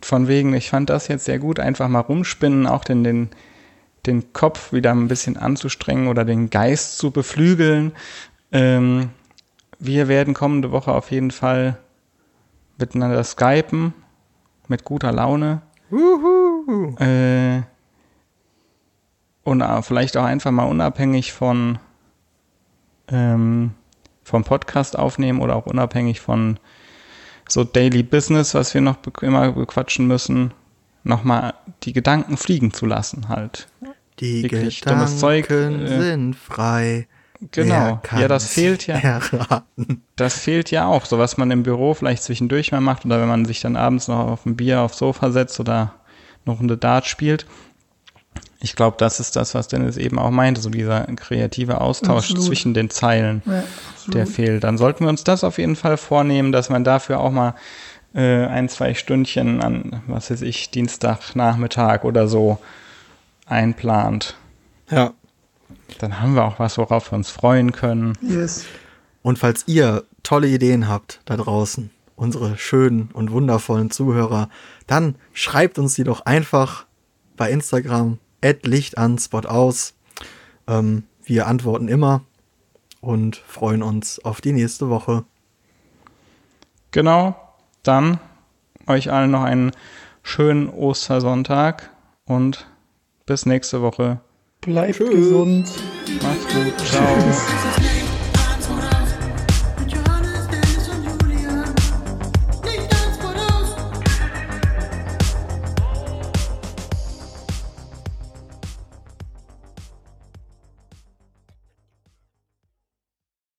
Speaker 2: von wegen, ich fand das jetzt sehr gut, einfach mal rumspinnen, auch den, den, den Kopf wieder ein bisschen anzustrengen oder den Geist zu beflügeln. Ähm, wir werden kommende Woche auf jeden Fall miteinander skypen, mit guter Laune. Äh, und vielleicht auch einfach mal unabhängig von ähm, vom Podcast aufnehmen oder auch unabhängig von so Daily Business, was wir noch immer bequatschen müssen, nochmal die Gedanken fliegen zu lassen halt.
Speaker 1: Die
Speaker 2: Wirklich
Speaker 1: Gedanken
Speaker 2: Zeug, äh,
Speaker 1: sind frei.
Speaker 2: Genau. Ja, das fehlt ja.
Speaker 1: Erraten.
Speaker 2: Das fehlt ja auch, so was man im Büro vielleicht zwischendurch mal macht oder wenn man sich dann abends noch auf ein Bier aufs Sofa setzt oder noch eine Dart spielt. Ich glaube, das ist das, was Dennis eben auch meinte, so dieser kreative Austausch
Speaker 3: Absolut.
Speaker 2: zwischen den Zeilen,
Speaker 3: Ja,
Speaker 2: der fehlt. Dann sollten wir uns das auf jeden Fall vornehmen, dass man dafür auch mal äh, ein, zwei Stündchen an, was weiß ich, Dienstagnachmittag oder so einplant.
Speaker 1: Ja.
Speaker 2: Dann haben wir auch was, worauf wir uns freuen können.
Speaker 3: Yes.
Speaker 1: Und falls ihr tolle Ideen habt da draußen, unsere schönen und wundervollen Zuhörer, dann schreibt uns die doch einfach bei Instagram Licht an, Spot aus. Ähm, wir antworten immer und freuen uns auf die nächste Woche.
Speaker 2: Genau, dann euch allen noch einen schönen Ostersonntag und bis nächste Woche.
Speaker 3: Bleibt
Speaker 1: Tschüss.
Speaker 3: gesund.
Speaker 2: Macht's gut. Ciao. [LAUGHS]